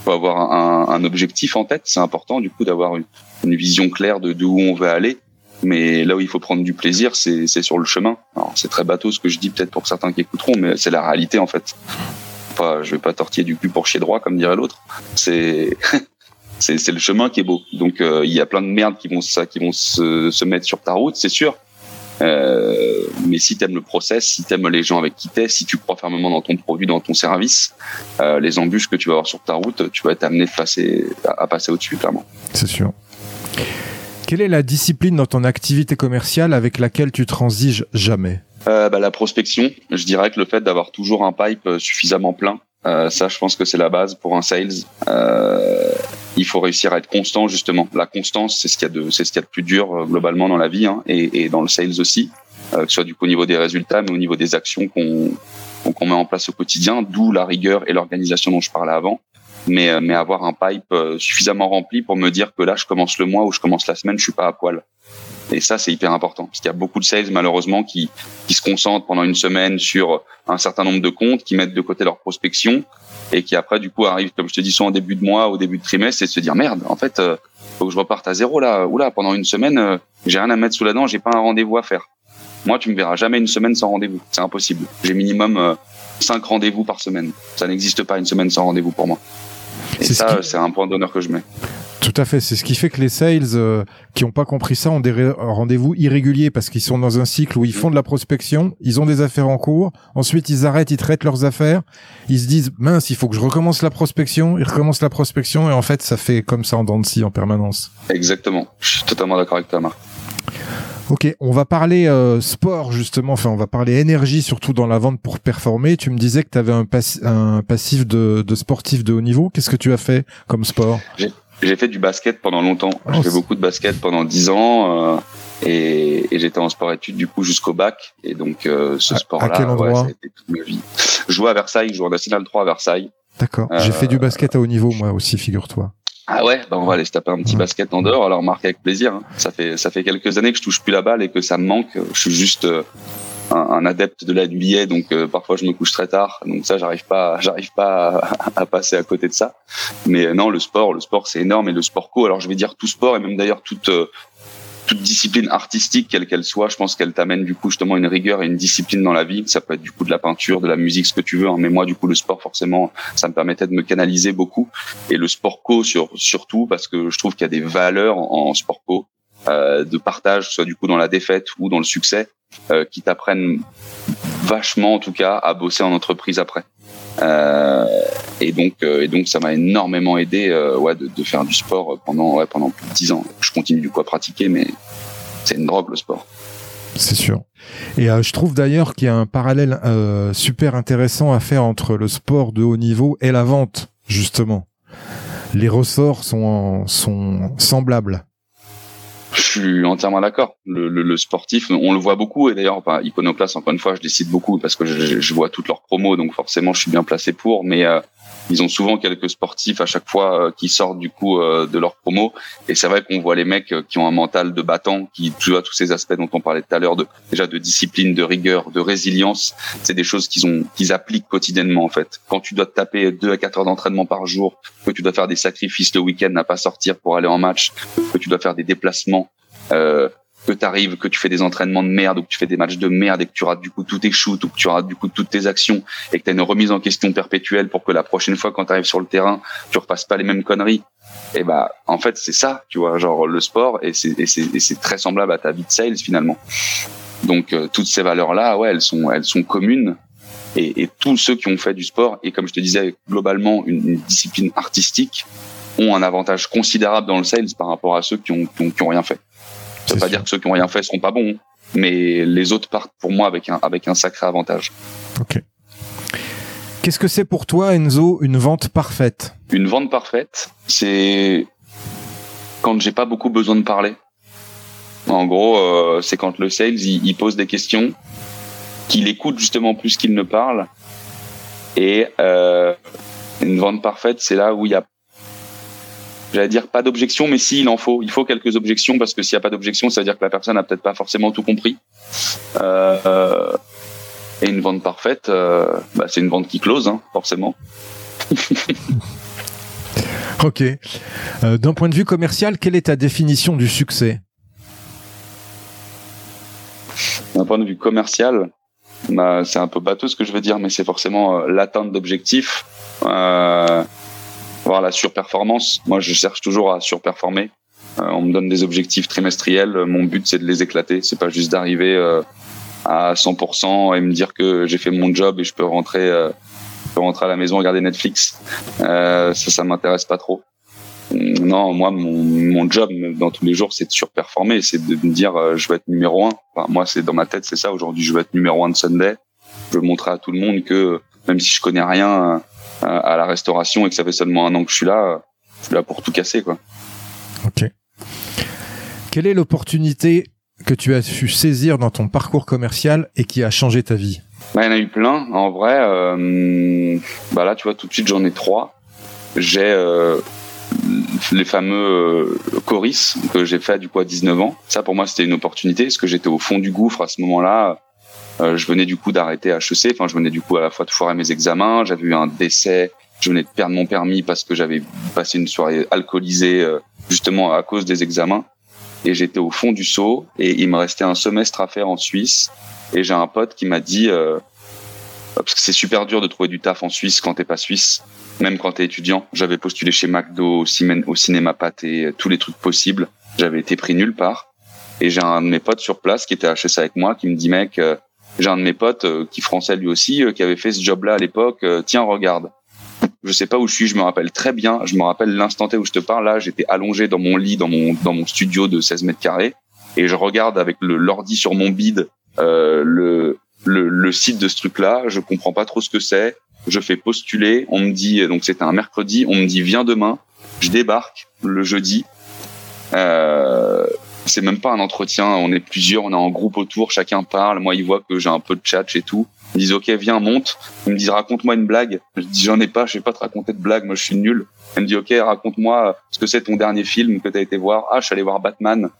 Il faut avoir un, objectif en tête. C'est important, du coup, d'avoir une, vision claire de d'où on veut aller. Mais là où il faut prendre du plaisir, c'est sur le chemin. Alors, c'est très bateau ce que je dis, peut-être pour certains qui écouteront, mais c'est la réalité, en fait. Pas, je vais pas tortiller du cul pour chier droit, comme dirait l'autre. C'est, [laughs] c'est, le chemin qui est beau. Donc, euh, il y a plein de merdes qui vont, ça, qui vont se mettre sur ta route, c'est sûr. Euh, mais si tu aimes le process, si tu aimes les gens avec qui t'es, si tu crois fermement dans ton produit, dans ton service, euh, les embûches que tu vas avoir sur ta route, tu vas être amené de passer, à, passer au-dessus, clairement. C'est sûr. Quelle est la discipline dans ton activité commerciale avec laquelle tu transiges jamais? Euh, bah, La prospection. Je dirais que le fait d'avoir toujours un pipe suffisamment plein, euh, ça, je pense que c'est la base pour un sales. Euh, il faut réussir à être constant justement. La constance, c'est ce qu'il y a de, c'est ce qu'il y a de plus dur euh, globalement dans la vie hein, et, et, dans le sales aussi, euh, que ce soit du coup au niveau des résultats, mais au niveau des actions qu'on qu'on met en place au quotidien. D'où la rigueur et l'organisation dont je parlais avant. Mais euh, mais avoir un pipe suffisamment rempli pour me dire que là, je commence le mois ou je commence la semaine, je suis pas à poil. Et ça, c'est hyper important parce qu'il y a beaucoup de sales malheureusement qui qui se concentrent pendant une semaine sur un certain nombre de comptes, qui mettent de côté leur prospection et qui après du coup arrive comme je te dis soit en début de mois au début de trimestre et se dire merde en fait euh, faut que je reparte à zéro là oula pendant une semaine euh, j'ai rien à mettre sous la dent j'ai pas un rendez-vous à faire. Moi tu me verras jamais une semaine sans rendez-vous. C'est impossible. J'ai minimum euh, cinq rendez-vous par semaine. Ça n'existe pas une semaine sans rendez-vous pour moi et ça c'est un point d'honneur que je mets tout à fait. C'est ce qui fait que les sales euh, qui n'ont pas compris ça ont des rendez-vous irréguliers parce qu'ils sont dans un cycle où ils font de la prospection, ils ont des affaires en cours, ensuite ils arrêtent, ils traitent leurs affaires, ils se disent mince, il faut que je recommence la prospection, ils recommencent la prospection et en fait ça fait comme ça en dents de scie en permanence. Exactement. Je suis totalement d'accord avec toi, Marc. Ok, on va parler euh, sport justement, enfin on va parler énergie surtout dans la vente pour performer. Tu me disais que tu avais un, un passif de, de, sportif de haut niveau. Qu'est-ce que tu as fait comme sport? J'ai fait du basket pendant longtemps. Oh, j'ai fait beaucoup de basket pendant dix ans. Euh, et, et j'étais en sport-études du coup jusqu'au bac. Et donc euh, ce sport-là, ouais, ça a été toute ma vie. Je jouais à Versailles, je jouais en National 3 à Versailles. D'accord. J'ai fait du basket à haut niveau moi aussi, figure-toi. Ah ouais, bah on va aller se taper un petit basket en dehors. Alors Marc avec plaisir. Hein. Ça fait ça fait quelques années que je touche plus la balle et que ça me manque. Je suis juste euh, un, adepte de la NBA, donc euh, parfois je me couche très tard, donc ça j'arrive pas, [laughs] j'arrive pas à, passer à côté de ça. Mais euh, non, le sport, le sport c'est énorme et le sport co. Alors je vais dire tout sport et même d'ailleurs toute euh, toute discipline artistique, quelle qu'elle soit, je pense qu'elle t'amène du coup justement une rigueur et une discipline dans la vie. Ça peut être du coup de la peinture, de la musique, ce que tu veux. Hein. Mais moi, du coup, le sport, forcément, ça me permettait de me canaliser beaucoup. Et le sport co, sur, surtout, parce que je trouve qu'il y a des valeurs en, sport co euh, de partage, soit du coup dans la défaite ou dans le succès, euh, qui t'apprennent vachement en tout cas à bosser en entreprise après. Euh, et donc, euh, et donc, ça m'a énormément aidé, euh, ouais, de, de, faire du sport pendant, ouais, pendant plus de dix ans. Je continue du coup à pratiquer, mais c'est une drogue le sport. C'est sûr. Et euh, je trouve d'ailleurs qu'il y a un parallèle euh, super intéressant à faire entre le sport de haut niveau et la vente, justement. Les ressorts sont, sont semblables. Je suis entièrement d'accord. Le, le, le, sportif, on le voit beaucoup, et d'ailleurs, bah, Iconoclast, encore une fois, je décide beaucoup parce que je, je, vois toutes leurs promos, donc forcément, je suis bien placé pour. Mais euh, ils ont souvent quelques sportifs à chaque fois euh, qui sortent du coup euh, de leur promo, et c'est vrai qu'on voit les mecs qui ont un mental de battant, qui tu vois tous ces aspects dont on parlait tout à l'heure, de déjà de discipline, de rigueur, de résilience. C'est des choses qu'ils ont, qu'ils appliquent quotidiennement en fait. Quand tu dois taper deux à quatre heures d'entraînement par jour, que tu dois faire des sacrifices le week-end à pas sortir pour aller en match, que tu dois faire des déplacements euh, que tu arrives, que tu fais des entraînements de merde ou que tu fais des matchs de merde et que tu rates du coup tous tes shoots ou que tu rates du coup toutes tes actions et que tu as une remise en question perpétuelle pour que la prochaine fois quand tu arrives sur le terrain, tu repasses pas les mêmes conneries. Et bah en fait, c'est ça, tu vois, genre le sport et c'est très semblable à ta vie de sales finalement. Donc euh, toutes ces valeurs là, ouais, elles sont elles sont communes et, et, tous ceux qui ont fait du sport et comme je te disais globalement une, une discipline artistique ont un avantage considérable dans le sales par rapport à ceux qui ont, qui ont, qui ont rien fait. Veut pas dire que ceux qui ont rien fait seront pas bons, mais les autres partent pour moi avec un avec un sacré avantage. Ok. Qu'est-ce que c'est pour toi, Enzo, une vente parfaite? Une vente parfaite, c'est quand j'ai pas beaucoup besoin de parler. En gros, euh, c'est quand le sales il, pose des questions, qu'il écoute justement plus qu'il ne parle. Et euh, une vente parfaite, c'est là où il y a, j'allais dire pas d'objection, mais si il en faut, il faut quelques objections parce que s'il n'y a pas d'objection, ça veut dire que la personne n'a peut-être pas forcément tout compris. Euh, et une vente parfaite, euh, bah, c'est une vente qui close, hein, forcément. [laughs] ok. Euh, d'un point de vue commercial, quelle est ta définition du succès? D'un point de vue commercial, bah, c'est un peu bateau ce que je veux dire, mais c'est forcément euh, l'atteinte d'objectifs, euh, voir la surperformance. Moi, je cherche toujours à surperformer. Euh, on me donne des objectifs trimestriels. Mon but, c'est de les éclater. C'est pas juste d'arriver euh, à 100% et me dire que j'ai fait mon job et je peux rentrer, euh, je peux rentrer à la maison regarder Netflix. ça, ça m'intéresse pas trop. Non, moi, mon, mon job dans tous les jours, c'est de surperformer, c'est de me dire, euh, je veux être numéro un. Enfin, moi, c'est dans ma tête, c'est ça. Aujourd'hui, je veux être numéro un de Sunday. Je veux montrer à tout le monde que même si je connais rien euh, à la restauration et que ça fait seulement un an que je suis là, je suis là pour tout casser, quoi. Ok. Quelle est l'opportunité que tu as su saisir dans ton parcours commercial et qui a changé ta vie? Bah, Il y en a eu plein. En vrai, euh, bah là, tu vois, tout de suite, j'en ai trois. J'ai euh, les fameux euh, choris que j'ai fait du coup à 19 ans. Ça pour moi c'était une opportunité parce que j'étais au fond du gouffre à ce moment-là. Euh, je venais du coup d'arrêter HEC, enfin je venais du coup à la fois de foirer mes examens, j'avais eu un décès, je venais de perdre mon permis parce que j'avais passé une soirée alcoolisée euh, justement à cause des examens et j'étais au fond du seau et il me restait un semestre à faire en Suisse et j'ai un pote qui m'a dit euh, parce que c'est super dur de trouver du taf en Suisse quand t'es pas suisse même quand t'es étudiant. J'avais postulé chez McDo, au, cinéma pâté, tous les trucs possibles. J'avais été pris nulle part. Et j'ai un de mes potes sur place qui était à HEC avec moi qui me dit mec, euh, j'ai un de mes potes euh, qui français lui aussi euh, qui avait fait ce job-là à l'époque. tiens regarde. Je sais pas où je suis, je me rappelle très bien. Je me rappelle l'instant où je te parle. Là, j'étais allongé dans mon lit, dans mon dans mon studio de 16 mètres carrés, et je regarde avec le l'ordi sur mon bide le, le le site de ce truc-là. Je comprends pas trop ce que c'est je fais postuler, on me dit, donc c'était un mercredi, on me dit viens demain, je débarque le jeudi. Euh, c'est même pas un entretien, on est plusieurs, on est en groupe autour, chacun parle, moi ils voient que j'ai un peu de chat et tout. Ils disent ok viens monte, ils me disent raconte-moi une blague. Je dis j'en ai pas, je vais pas te raconter de blague, moi je suis nul. Elle me dit ok raconte-moi ce que c'est ton dernier film que t'as été voir. Ah je suis allé voir Batman.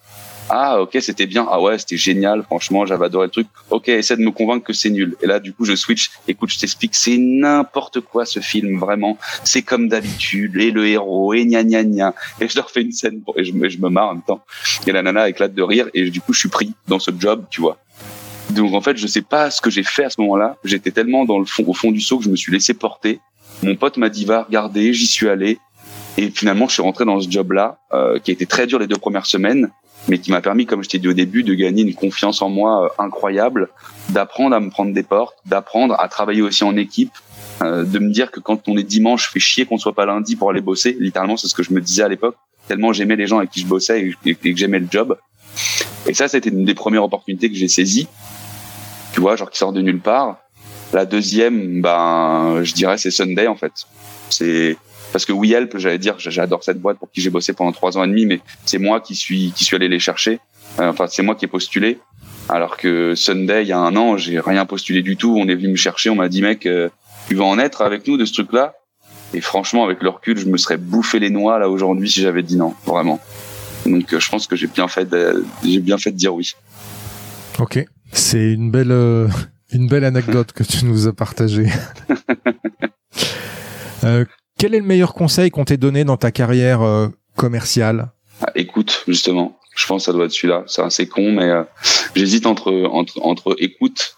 Ah, ok, c'était bien. Ah ouais, c'était génial. Franchement, j'avais adoré le truc. Ok, essaie de me convaincre que c'est nul. Et là, du coup, je switch. Écoute, je t'explique, c'est n'importe quoi ce film, vraiment. C'est comme d'habitude. Et le héros, et gna gna gna. Et je leur fais une scène et je, je me marre en même temps. Et la nana éclate de rire. Et du coup, je suis pris dans ce job, tu vois. Donc en fait, je sais pas ce que j'ai fait à ce moment-là. J'étais tellement dans le fond, au fond du seau que je me suis laissé porter. Mon pote m'a dit va regarder. J'y suis allé. Et finalement, je suis rentré dans ce job-là, euh, qui a été très dur les deux premières semaines mais qui m'a permis, comme je t'ai dit au début, de gagner une confiance en moi euh, incroyable, d'apprendre à me prendre des portes, d'apprendre à travailler aussi en équipe, euh, de me dire que quand on est dimanche, fait chier qu'on soit pas lundi pour aller bosser. Littéralement, c'est ce que je me disais à l'époque, tellement j'aimais les gens avec qui je bossais et, que j'aimais le job. Et ça, c'était une des premières opportunités que j'ai saisies. Tu vois, genre qui sort de nulle part. La deuxième, ben, je dirais, c'est Sunday en fait. C'est parce que WeHelp, j'allais dire, j'adore cette boîte pour qui j'ai bossé pendant trois ans et demi, mais c'est moi qui suis qui suis allé les chercher. Euh, enfin, c'est moi qui ai postulé. Alors que Sunday, il y a un an, j'ai rien postulé du tout. On est venu me chercher, on m'a dit mec, euh, tu vas en être avec nous de ce truc-là? Et franchement, avec le recul, je me serais bouffé les noix là aujourd'hui si j'avais dit non, vraiment. Donc, euh, je pense que j'ai bien fait, de, j'ai bien fait de dire oui. Ok, c'est une belle, une belle anecdote que tu nous as partagée. [laughs] euh, quel est le meilleur conseil qu'on t'ait donné dans ta carrière euh, commerciale ah, Écoute, justement. Je pense que ça doit être celui-là. C'est assez con, mais euh, [laughs] j'hésite entre, entre, écoute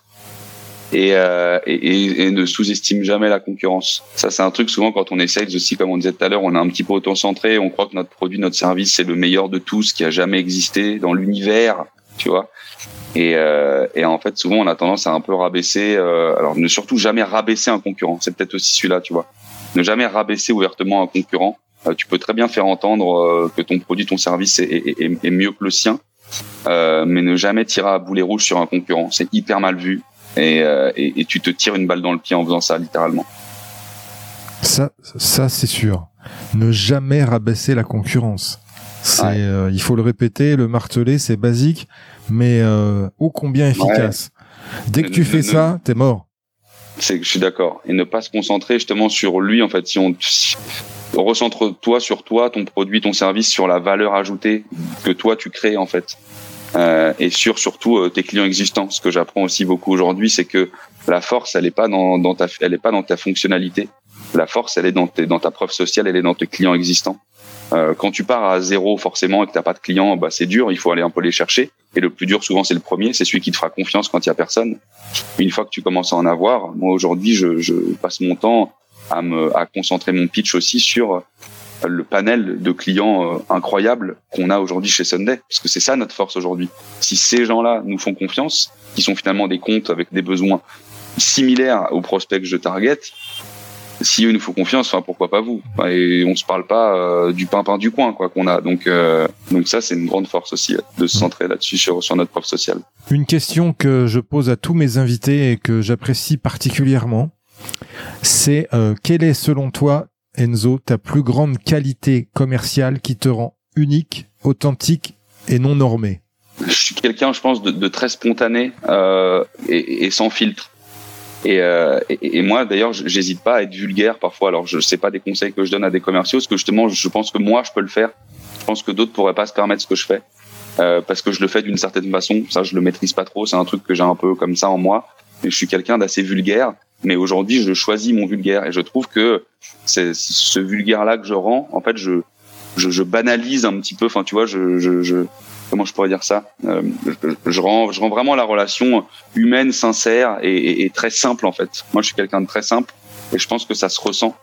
euh, et, et, ne sous-estime jamais la concurrence. Ça, c'est un truc souvent quand on essaye aussi, comme on disait tout à l'heure, on est un petit peu auto-centré, on croit que notre produit, notre service, c'est le meilleur de tout, ce qui a jamais existé dans l'univers, tu vois. Et, et, en fait, souvent, on a tendance à un peu rabaisser. Alors, ne surtout jamais rabaisser un concurrent. C'est peut-être aussi celui-là, tu vois ne jamais rabaisser ouvertement un concurrent. Euh, tu peux très bien faire entendre euh, que ton produit, ton service est, est, est, mieux que le sien, mais ne jamais tirer à boulet rouge sur un concurrent. C'est hyper mal vu et, et, et tu te tires une balle dans le pied en faisant ça littéralement. Ça, ça c'est sûr. Ne jamais rabaisser la concurrence. C'est, il faut le répéter, le marteler, c'est basique, mais euh, ô combien efficace. Dès que tu fais ça, t'es mort. C'est, je suis d'accord. Et ne pas se concentrer justement sur lui. En fait, si on, recentre toi sur toi, ton produit, ton service, sur la valeur ajoutée que toi tu crées en fait, euh, et sur surtout euh, tes clients existants. Ce que j'apprends aussi beaucoup aujourd'hui, c'est que la force, elle est pas dans, dans ta, elle est pas dans ta fonctionnalité. La force, elle est dans, tes, dans ta preuve sociale, elle est dans tes clients existants. Euh, quand tu pars à zéro forcément et que t'as pas de clients, bah c'est dur. Il faut aller un peu les chercher. Et le plus dur souvent c'est le premier, c'est celui qui te fera confiance quand il y a personne. Une fois que tu commences à en avoir, moi aujourd'hui je, je passe mon temps à me à concentrer mon pitch aussi sur le panel de clients euh, incroyables qu'on a aujourd'hui chez Sunday, parce que c'est ça notre force aujourd'hui. Si ces gens-là nous font confiance, qui sont finalement des comptes avec des besoins similaires aux prospects que je target, si eux nous font confiance, enfin pourquoi pas vous? Et on se parle pas euh, du pain-pain du coin quoi qu'on a. Donc euh, donc ça c'est une grande force aussi de se centrer là-dessus sur sur notre preuve sociale. Une question que je pose à tous mes invités et que j'apprécie particulièrement, c'est euh, quelle est selon toi Enzo ta plus grande qualité commerciale qui te rend unique, authentique et non normé? Je suis quelqu'un, je pense, de, de très spontané et, et sans filtre. Euh, et, et, moi, d'ailleurs, j'hésite pas à être vulgaire parfois. Alors, je sais pas des conseils que je donne à des commerciaux, parce que justement, je pense que moi, je peux le faire. Je pense que d'autres pourraient pas se permettre ce que je fais, euh, parce que je le fais d'une certaine façon. Ça, je le maîtrise pas trop. C'est un truc que j'ai un peu comme ça en moi. Et je suis quelqu'un d'assez vulgaire. Mais aujourd'hui, je choisis mon vulgaire, et je trouve que c'est ce vulgaire-là que je rends. En fait, je, je, je banalise un petit peu. Enfin, tu vois, je, je, je comment je pourrais dire ça euh, je, rends, je rends vraiment la relation humaine, sincère et, très simple en fait. Moi, je suis quelqu'un de très simple et je pense que ça se ressent.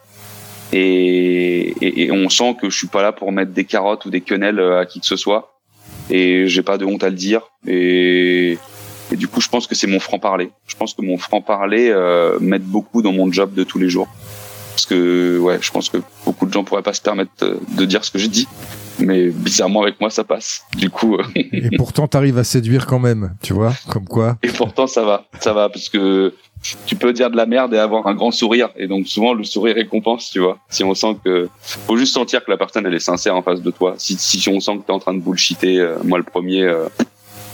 Et, on sent que je suis pas là pour mettre des carottes ou des quenelles à qui que ce soit. Et j'ai pas de honte à le dire. Et, du coup, je pense que c'est mon franc parler. Je pense que mon franc parler euh, m'aide beaucoup dans mon job de tous les jours. Parce que ouais, je pense que beaucoup de gens pourraient pas se permettre de dire ce que je dis mais bizarrement avec moi ça passe. Du coup. Euh, et pourtant t'arrives à séduire quand même, tu vois, comme quoi. [laughs] Et pourtant ça va, ça va parce que tu peux dire de la merde et avoir un grand sourire et donc souvent le sourire récompense, tu vois. Si on sent que faut juste sentir que la personne elle est sincère en face de toi. Si si on sent que t'es en train de bullshiter, euh, moi le premier, euh,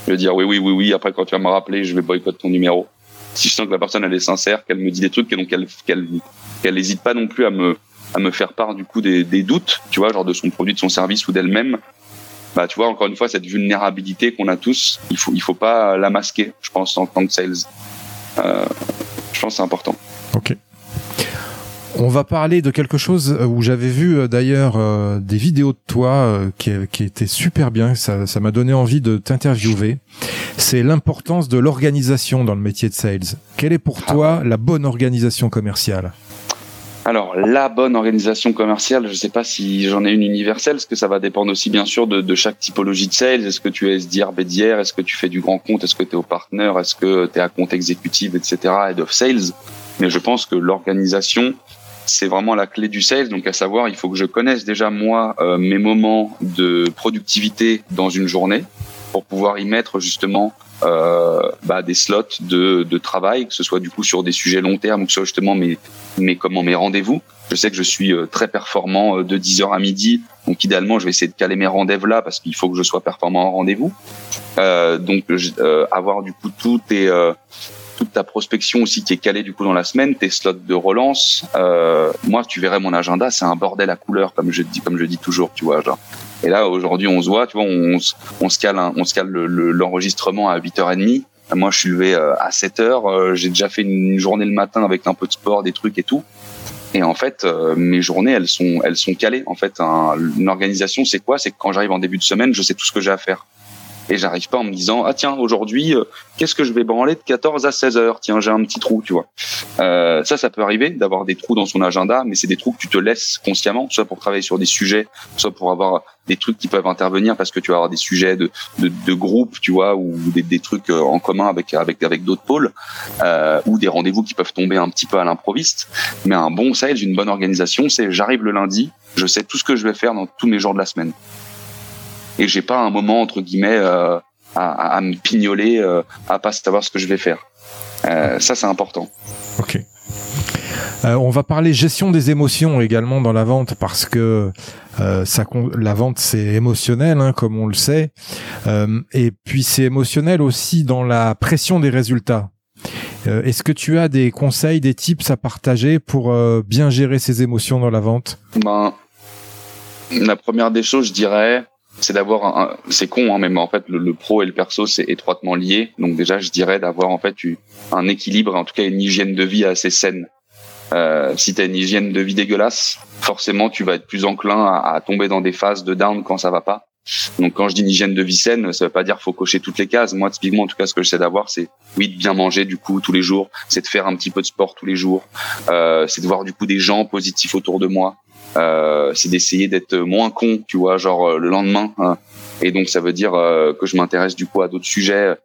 je vais dire oui oui oui oui. Après quand tu vas me rappeler, je vais boycotter ton numéro. Si je sens que la personne elle est sincère, qu'elle me dit des trucs et donc qu'elle qu'elle qu'elle hésite pas non plus à me à me faire part du coup des, des doutes, tu vois, genre de son produit, de son service ou d'elle-même. Bah, tu vois, encore une fois, cette vulnérabilité qu'on a tous, il faut, il faut pas la masquer, je pense, en tant que sales. Euh, je pense que c'est important. Ok. On va parler de quelque chose où j'avais vu euh, d'ailleurs euh, des vidéos de toi euh, qui, qui étaient super bien. Ça, ça m'a donné envie de t'interviewer. C'est l'importance de l'organisation dans le métier de sales. Quelle est pour toi la bonne organisation commerciale? Alors, la bonne organisation commerciale, je ne sais pas si j'en ai une universelle, parce que ça va dépendre aussi bien sûr de, chaque typologie de sales. Est-ce que tu es SDR, BDR Est-ce que tu fais du grand compte? Est-ce que tu es au partner? Est-ce que tu es à compte exécutif, etc., head of sales? Mais je pense que l'organisation, c'est vraiment la clé du sales. Donc, à savoir, il faut que je connaisse déjà moi euh, mes moments de productivité dans une journée pour pouvoir y mettre justement euh, bah, des slots de, de, travail, que ce soit du coup sur des sujets long terme ou que ce soit justement mes, mes, comment, mes rendez-vous. Je sais que je suis euh, très performant euh, de 10h à midi, donc idéalement je vais essayer de caler mes rendez-vous là parce qu'il faut que je sois performant en rendez-vous. Euh, donc euh, avoir du coup tout tes toute ta prospection aussi qui est calée du coup dans la semaine, tes slots de relance. Euh, moi, tu verrais mon agenda, c'est un bordel à couleur comme je dis, comme je dis toujours, tu vois. Genre. Et là, aujourd'hui, on se voit, tu vois, on, on se cale, on se cale l'enregistrement le, à 8h30. Moi, je suis levé euh, à 7h. Euh, j'ai déjà fait une journée le matin avec un peu de sport, des trucs et tout. Et en fait, euh, mes journées, elles sont, elles sont calées. En fait, un, une organisation, c'est quoi? C'est que quand j'arrive en début de semaine, je sais tout ce que j'ai à faire et j'arrive pas en me disant ah tiens aujourd'hui euh, qu'est-ce que je vais branler de 14 à 16 heures? Tiens j'ai un petit trou tu vois. Euh, ça ça peut arriver d'avoir des trous dans son agenda mais c'est des trous que tu te laisses consciemment soit pour travailler sur des sujets soit pour avoir des trucs qui peuvent intervenir parce que tu vas avoir des sujets de, de, de groupe tu vois ou des, des trucs euh, en commun avec avec avec d'autres pôles euh, ou des rendez-vous qui peuvent tomber un petit peu à l'improviste. Mais un bon sales une bonne organisation c'est j'arrive le lundi je sais tout ce que je vais faire dans tous mes jours de la semaine et j'ai pas un moment entre guillemets à, à, me pignoler, à pas savoir ce que je vais faire. ça, c'est important. Ok. Euh, on va parler gestion des émotions également dans la vente parce que euh, ça, la vente c'est émotionnel, hein, comme on le sait, euh, et puis c'est émotionnel aussi dans la pression des résultats. Est-ce que tu as des conseils, des tips à partager pour bien gérer ces émotions dans la vente? Ben, la première des choses, je dirais, c'est d'avoir c'est con hein, mais en fait le, pro et le perso c'est étroitement lié. Donc déjà je dirais d'avoir en fait un équilibre en tout cas une hygiène de vie assez saine. Euh, si tu as une hygiène de vie dégueulasse, forcément tu vas être plus enclin à, tomber dans des phases de down quand ça va pas. Donc quand je dis une hygiène de vie saine, ça veut pas dire faut cocher toutes les cases. Moi typiquement en tout cas ce que je sais d'avoir c'est oui de bien manger du coup tous les jours, c'est de faire un petit peu de sport tous les jours, euh, c'est de voir du coup des gens positifs autour de moi, euh, c'est d'essayer d'être moins con, tu vois, genre le lendemain. Hein. Et donc ça veut dire que je m'intéresse du coup à d'autres sujets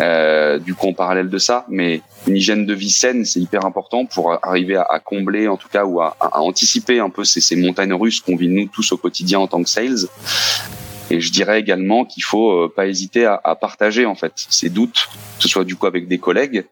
euh, du coup en parallèle de ça, mais une hygiène de vie saine, c'est hyper important pour arriver à, combler, en tout cas, ou à, anticiper un peu ces, ces montagnes russes qu'on vit nous tous au quotidien en tant que sales. Et je dirais également qu'il faut euh, pas hésiter à, à, partager en fait ces doutes, que ce soit du coup avec des collègues.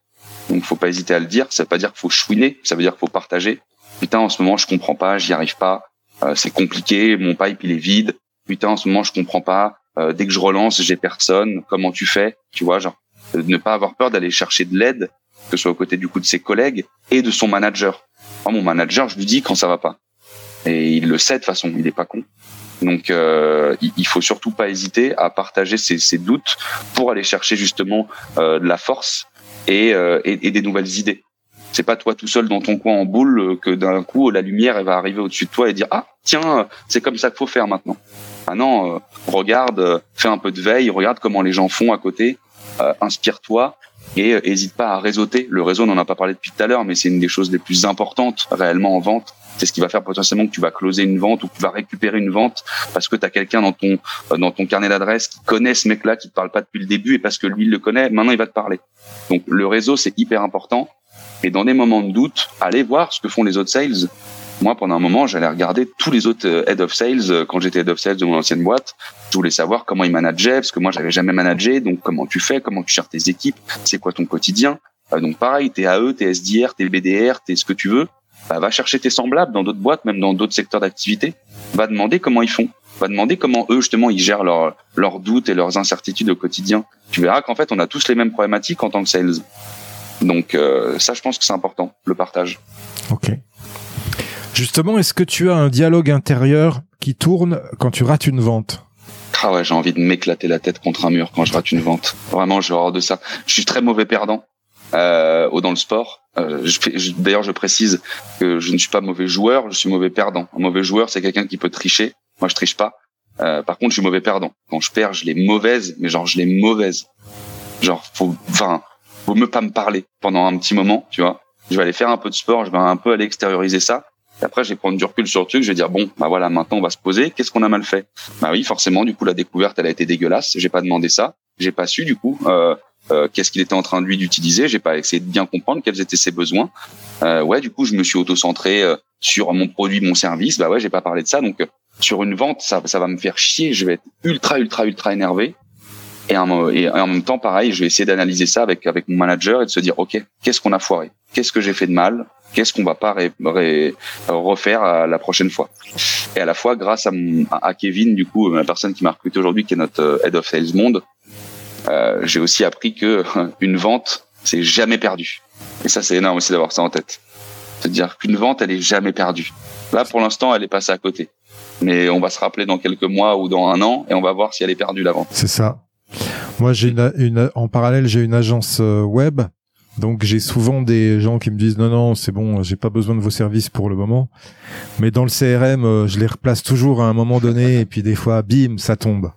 Donc faut pas hésiter à le dire. Ça veut pas dire qu'il faut chouiner, ça veut dire qu'il faut partager. Putain, en ce moment je comprends pas, j'y arrive pas, euh, c'est compliqué, mon pipe il est vide. Putain, en ce moment je comprends pas. dès que je relance, j'ai personne. Comment tu fais? Tu vois, genre ne pas avoir peur d'aller chercher de l'aide, que ce soit aux côtés du coup de ses collègues et de son manager. mon manager, je lui dis quand ça va pas. Et il le sait de toute façon, il est pas con. Donc, euh, il faut surtout pas hésiter à partager ses, ses doutes pour aller chercher justement euh, de la force et, euh, et, des nouvelles idées. C'est pas toi tout seul dans ton coin en boule que d'un coup la lumière elle va arriver au-dessus de toi et dire ah tiens c'est comme ça qu'il faut faire maintenant. Ah non, euh, regarde, euh, fais un peu de veille, regarde comment les gens font à côté euh, inspire-toi et n'hésite euh, pas à réseauter. Le réseau, on n'en a pas parlé depuis tout à l'heure, mais c'est une des choses les plus importantes réellement en vente. C'est ce qui va faire potentiellement que tu vas closer une vente ou que tu vas récupérer une vente parce que tu as quelqu'un dans ton euh, dans ton carnet d'adresse qui connaît ce mec-là, qui te parle pas depuis le début et parce que lui il le connaît, maintenant il va te parler. Donc le réseau c'est hyper important. Et dans des moments de doute, allez voir ce que font les autres sales moi, pendant un moment, j'allais regarder tous les autres euh, head of sales euh, quand j'étais head of sales de mon ancienne boîte. Je voulais savoir comment ils manageaient parce que moi, j'avais jamais managé. Donc, comment tu fais, comment tu gères tes équipes, c'est quoi ton quotidien? Euh, donc, pareil, t'es AE, t'es SDR, t'es BDR, t'es ce que tu veux. Bah, va chercher tes semblables dans d'autres boîtes, même dans d'autres secteurs d'activité. Va demander comment ils font. Va demander comment eux, justement, ils gèrent leurs leurs doutes et leurs incertitudes au quotidien. Tu verras qu'en fait, on a tous les mêmes problématiques en tant que sales. Donc, ça, je pense que c'est important, le partage. Ok. Justement, est-ce que tu as un dialogue intérieur qui tourne quand tu rates une vente? Ah ouais, j'ai envie de m'éclater la tête contre un mur quand je rate une vente. Vraiment, j'ai horreur de ça. Je suis très mauvais perdant euh, dans le sport. Euh, D'ailleurs, je précise que je ne suis pas mauvais joueur, je suis mauvais perdant. Un mauvais joueur, c'est quelqu'un qui peut tricher. Moi, je triche pas. Euh, par contre, je suis mauvais perdant. Quand je perds, je l'ai mauvaise, mais genre, je l'ai mauvaise. Genre, faut, enfin, faut me pas me parler pendant un petit moment, tu vois. Je vais aller faire un peu de sport, je vais un peu aller extérioriser ça. Et après, je vais prendre du recul sur le truc. Je vais dire bon, bah voilà, maintenant on va se poser. Qu'est-ce qu'on a mal fait? Bah oui, forcément, du coup, la découverte, elle a été dégueulasse. J'ai pas demandé ça. J'ai pas su du coup euh, euh, qu'est-ce qu'il était en train de lui d'utiliser. J'ai pas essayé de bien comprendre quels étaient ses besoins. Euh, ouais, du coup, je me suis auto-centré euh, sur mon produit, mon service. Bah ouais, j'ai pas parlé de ça. Donc, euh, sur une vente, ça, ça va me faire chier. Je vais être ultra, ultra, ultra énervé. Et en, même temps, pareil, je vais essayer d'analyser ça avec avec mon manager et de se dire, ok, qu'est-ce qu'on a foiré? Qu'est-ce que j'ai fait de mal? Qu'est-ce qu'on va pas refaire la prochaine fois? Et à la fois, grâce à, à Kevin, du coup, la personne qui m'a recruté aujourd'hui, qui est notre euh, head of sales monde, euh, j'ai aussi appris que [laughs] une vente, c'est jamais perdu. Et ça, c'est énorme aussi d'avoir ça en tête. C'est-à-dire qu'une vente, elle est jamais perdue. Là, pour l'instant, elle est passée à côté. Mais on va se rappeler dans quelques mois ou dans un an et on va voir si elle est perdue la vente. C'est ça. Moi, j'ai une, une, en parallèle, j'ai une agence euh, web donc j'ai souvent des gens qui me disent non non c'est bon j'ai pas besoin de vos services pour le moment. Mais dans le CRM euh, je les replace toujours à un moment donné et puis des fois bim ça tombe.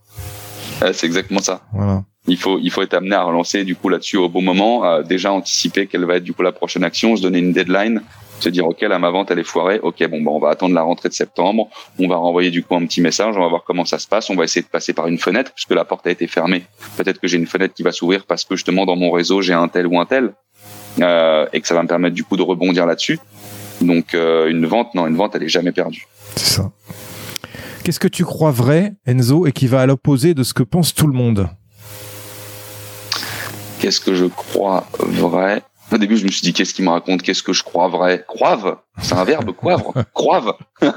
c'est exactement ça. Voilà. Il faut il faut être amené à relancer du coup là-dessus au bon moment, à déjà anticiper quelle va être du coup la prochaine action, se donner une deadline, se dire ok là ma vente elle est foirée, ok bon bah on va attendre la rentrée de septembre, on va renvoyer du coup un petit message, on va voir comment ça se passe, on va essayer de passer par une fenêtre puisque la porte a été fermée. Peut-être que j'ai une fenêtre qui va s'ouvrir parce que justement dans mon réseau j'ai un tel ou un tel. Euh, et que ça va me permettre du coup de rebondir là-dessus. Donc euh, une vente, non, une vente, elle est jamais perdue. C'est ça. Qu'est-ce que tu crois vrai, Enzo, et qui va à l'opposé de ce que pense tout le monde? Qu'est-ce que je crois vrai? Au début, je me suis dit, qu'est-ce qu'il me raconte? Qu'est-ce que je crois vrai? Croive? C'est un verbe, coivre Croive. [laughs]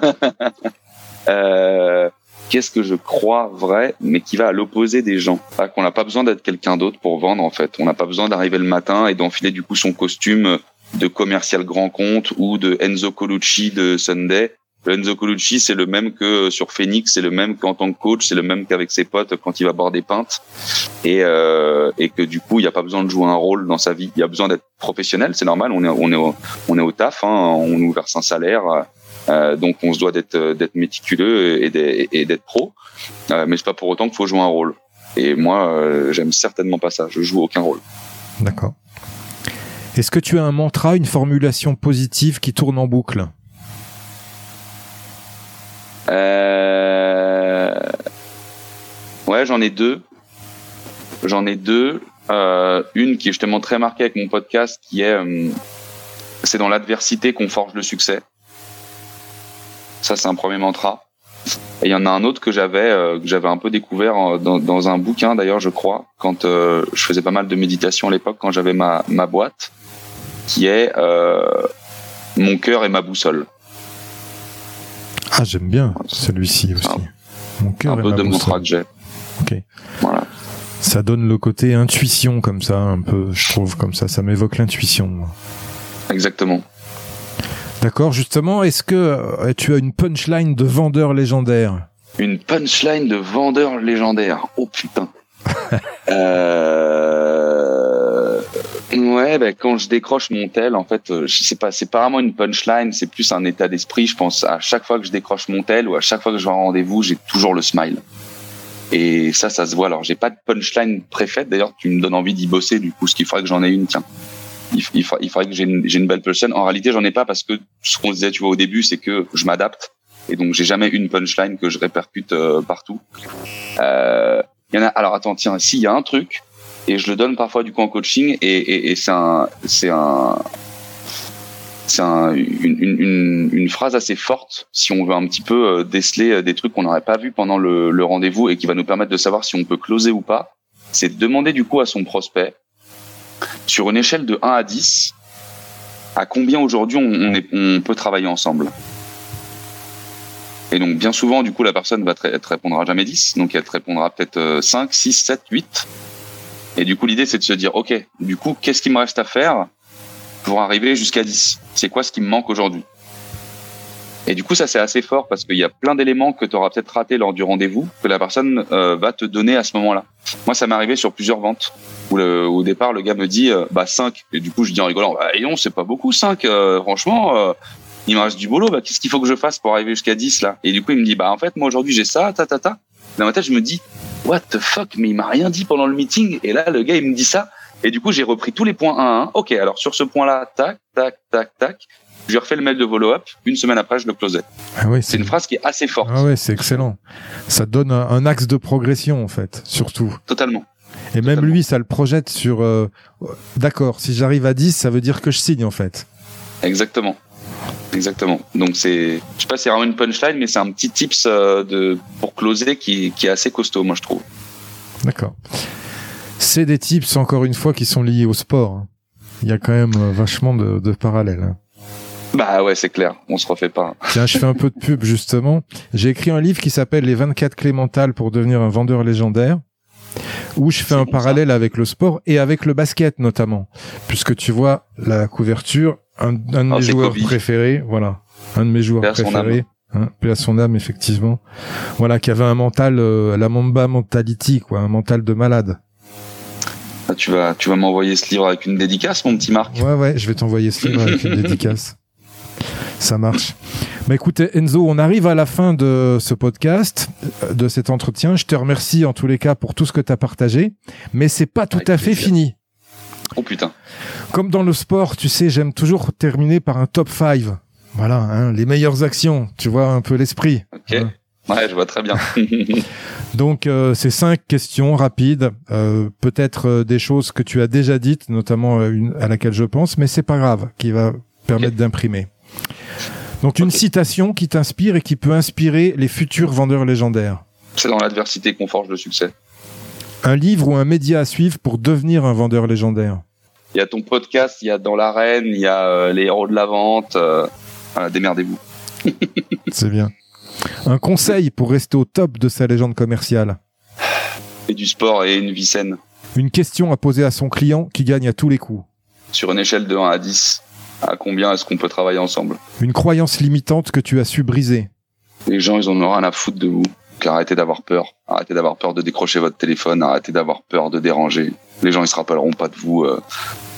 Euh, Qu'est-ce que je crois vrai, mais qui va à l'opposé des gens? Qu'on n'a pas besoin d'être quelqu'un d'autre pour vendre, en fait. On n'a pas besoin d'arriver le matin et d'enfiler du coup son costume de commercial grand compte ou de Enzo Colucci de Sunday Enzo Colucci, c'est le même que sur Phoenix, c'est le même qu'en tant que coach, c'est le même qu'avec ses potes quand il va boire des pintes, et, euh, et que du coup, il n'y a pas besoin de jouer un rôle dans sa vie. Il y a besoin d'être professionnel, c'est normal. On est on est au, on est au taf, hein, on nous verse un salaire, euh, donc on se doit d'être d'être méticuleux et d'être pro. Euh, mais c'est pas pour autant qu'il faut jouer un rôle. Et moi, euh, j'aime certainement pas ça. Je joue aucun rôle. D'accord. Est-ce que tu as un mantra, une formulation positive qui tourne en boucle? Euh... Ouais, j'en ai deux. J'en ai deux. Euh, une qui est justement très marquée avec mon podcast, qui est euh, c'est dans l'adversité qu'on forge le succès. Ça, c'est un premier mantra. Et il y en a un autre que j'avais euh, que j'avais un peu découvert dans, dans un bouquin d'ailleurs, je crois, quand euh, je faisais pas mal de méditation à l'époque, quand j'avais ma, ma boîte, qui est mon cœur et ma boussole. Ah, j'aime bien celui-ci aussi. Mon cœur un peu de mon j'ai. Ok. Voilà. Ça donne le côté intuition comme ça, un peu, je trouve, comme ça. Ça m'évoque l'intuition. Exactement. D'accord, justement, est-ce que euh, tu as une punchline de vendeur légendaire? Une punchline de vendeur légendaire Oh putain [laughs] euh... Ouais, ben quand je décroche mon tel, en fait, euh, c'est pas c'est pas vraiment une punchline, c'est plus un état d'esprit. Je pense à chaque fois que je décroche mon tel ou à chaque fois que je vais en rendez-vous, j'ai toujours le smile. Et ça, ça se voit. Alors, j'ai pas de punchline préfète. D'ailleurs, tu me donnes envie d'y bosser. Du coup, ce qu'il faudrait que j'en ai une. Tiens, il, faudrait que j'ai une, une, belle punchline. En réalité, j'en ai pas parce que ce qu'on disait, tu vois, au début, c'est que je m'adapte. Et donc, j'ai jamais une punchline que je répercute euh, partout. Euh, il y en a. Alors, attends, tiens, s'il y a un truc et je le donne parfois du coup en coaching et, et, et c'est un c'est un c'est un, une, une, une, phrase assez forte si on veut un petit peu euh, déceler euh, des trucs qu'on n'aurait pas vu pendant le, le rendez-vous et qui va nous permettre de savoir si on peut closer ou pas. C'est demander du coup à son prospect sur une échelle de 1 à 10 à combien aujourd'hui on, on, on peut travailler ensemble. Et donc bien souvent du coup la personne va te, te répondra jamais 10, donc elle te répondra peut-être 5, 6, 7, 8. Et du coup, l'idée, c'est de se dire, OK, du coup, qu'est-ce qu'il me reste à faire pour arriver jusqu'à 10 C'est quoi ce qui me manque aujourd'hui? Et du coup, ça, c'est assez fort parce qu'il y a plein d'éléments que tu auras peut-être raté lors du rendez-vous que la personne euh, va te donner à ce moment-là. Moi, ça m'est arrivé sur plusieurs ventes où le, au départ, le gars me dit, euh, bah 5. Et du coup, je dis en rigolant, bah non, c'est pas beaucoup 5. Euh, franchement, il me reste du boulot. Bah, qu'est-ce qu'il faut que je fasse pour arriver jusqu'à 10 là? Et du coup, il me dit, bah en fait, moi aujourd'hui, j'ai ça, ta, ta, ta. Dans ma tête, je me dis, what the fuck, mais il m'a rien dit pendant le meeting. Et là, le gars, il me dit ça. Et du coup, j'ai repris tous les points 1 à 1. Ok, alors sur ce point-là, tac, tac, tac, tac. Je lui refais le mail de follow-up. Une semaine après, je le closais. Ah oui, c'est une phrase qui est assez forte. Ah ouais, c'est excellent. Ça donne un, un, axe de progression, en fait, surtout. Totalement. Et Totalement. même lui, ça le projette sur. Euh, D'accord, si j'arrive à 10, ça veut dire que je signe, en fait. Exactement. Exactement. Donc c'est, je sais pas, c'est vraiment une punchline, mais c'est un petit tips euh, de pour closer qui, qui est assez costaud, moi je trouve. D'accord. C'est des tips encore une fois qui sont liés au sport. Il y a quand même euh, vachement de, de parallèles. hein. Bah ouais, c'est clair, on se refait pas. Tiens, je fais un peu de pub justement. J'ai écrit un livre qui s'appelle Les 24 clés mentales pour devenir un vendeur légendaire où je fais un bon, parallèle avec le sport et avec le basket notamment, puisque tu vois la couverture, un, un de Ah, mes joueurs Kobe. préférés, voilà, un de mes joueurs préférés, hein, à son âme effectivement, voilà, qui avait un mental, euh, la Mamba mentality, quoi, un mental de malade. Ah, tu vas, tu vas m'envoyer ce livre avec une dédicace, mon petit Marc. Ouais, ouais, je vais t'envoyer ce livre avec une [laughs] dédicace. Ça marche. Bah écoute Enzo, on arrive à la fin de ce podcast, de cet entretien. Je te remercie en tous les cas pour tout ce que tu as partagé, mais c'est pas tout Avec à fait fini. Oh putain. Comme dans le sport, tu sais, j'aime toujours terminer par un top 5. Voilà, hein, les meilleures actions, tu vois un peu l'esprit. Ok. Hein. Ouais, je vois très bien. [laughs] Donc, euh, ces cinq questions rapides, euh, peut-être euh, des choses que tu as déjà dites, notamment euh, une à laquelle je pense, mais c'est pas grave, qui va permettre d'imprimer. Donc une citation qui t'inspire et qui peut inspirer les futurs vendeurs légendaires. C'est dans l'adversité qu'on forge le succès. Un livre ou un média à suivre pour devenir un vendeur légendaire? Il y a ton podcast, il y a Dans l'arène, il y a euh, les héros de la vente. Euh, démerdez-vous. [laughs] C'est bien. Un conseil pour rester au top de sa légende commerciale? Et du sport et une vie saine. Une question à poser à son client qui gagne à tous les coups. Sur une échelle de 1 à 10, à combien est-ce qu'on peut travailler ensemble? Une croyance limitante que tu as su briser. Les gens, ils en ont rien à foutre de vous. Arrêtez d'avoir peur. Arrêtez d'avoir peur de décrocher votre téléphone. Arrêtez d'avoir peur de déranger. Les gens, ils se rappelleront pas de vous euh,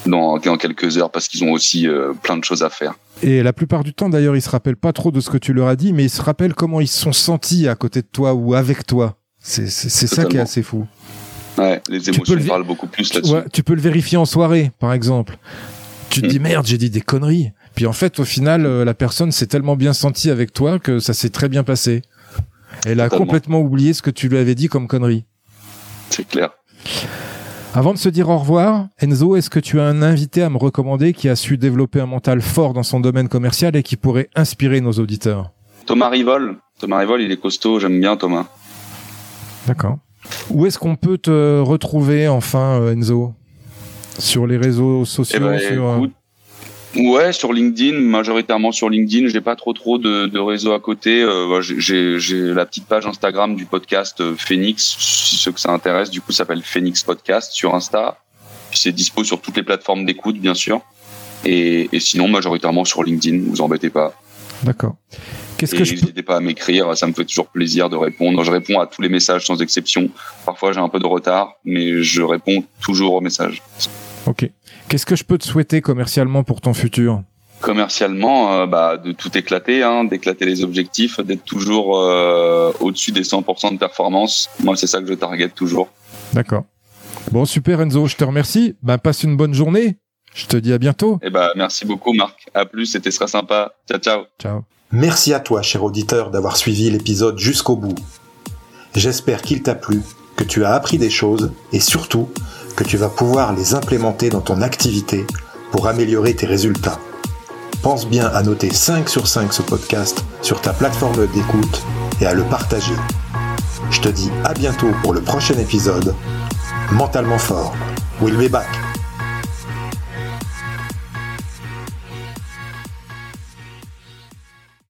dans, quelques heures parce qu'ils ont aussi euh, plein de choses à faire. Et la plupart du temps, d'ailleurs, ils se rappellent pas trop de ce que tu leur as dit, mais ils se rappellent comment ils se sont sentis à côté de toi ou avec toi. C'est ça qui est assez fou. Ouais, les émotions parlent beaucoup plus là-dessus. tu peux le vérifier en soirée, par exemple. Tu te dis hmm. merde, j'ai dit des conneries. Puis en fait, au final, euh, la personne s'est tellement bien sentie avec toi que ça s'est très bien passé. Elle a complètement oublié ce que tu lui avais dit comme connerie. C'est clair. Avant de se dire au revoir, Enzo, est-ce que tu as un invité à me recommander qui a su développer un mental fort dans son domaine commercial et qui pourrait inspirer nos auditeurs? Thomas Rivol. Thomas Rivol, il est costaud, j'aime bien Thomas. D'accord. Où est-ce qu'on peut te retrouver enfin, euh, Enzo? Sur les réseaux sociaux eh ben, euh, Ouais, sur LinkedIn, majoritairement sur LinkedIn. J'ai pas trop trop de, de réseaux à côté. Euh, j'ai la petite page Instagram du podcast euh, Phoenix, si ceux que ça intéresse. Du coup, ça s'appelle Phoenix Podcast sur Insta. C'est dispo sur toutes les plateformes d'écoute, bien sûr. Et, et, sinon, majoritairement sur LinkedIn. Vous embêtez pas. D'accord. Qu'est-ce que je n'hésitez pas à m'écrire, ça me fait toujours plaisir de répondre. Je réponds à tous les messages sans exception. Parfois j'ai un peu de retard, mais je réponds toujours aux messages. Ok. Qu'est-ce que je peux te souhaiter commercialement pour ton futur? Commercialement, euh, bah, de tout éclater, hein, d'éclater les objectifs, d'être toujours euh, au-dessus des 100% de performance. Moi, c'est ça que je target toujours. D'accord. Bon, super Enzo, je te remercie. Ben, passe une bonne journée. Je te dis à bientôt. Eh ben, merci beaucoup Marc. À plus, c'était très sympa. Ciao, ciao. Ciao. Merci à toi, cher auditeur, d'avoir suivi l'épisode jusqu'au bout. J'espère qu'il t'a plu, que tu as appris des choses et surtout que tu vas pouvoir les implémenter dans ton activité pour améliorer tes résultats. Pense bien à noter 5 sur 5 ce podcast sur ta plateforme d'écoute et à le partager. Je te dis à bientôt pour le prochain épisode. Mentalement fort. We'll be back.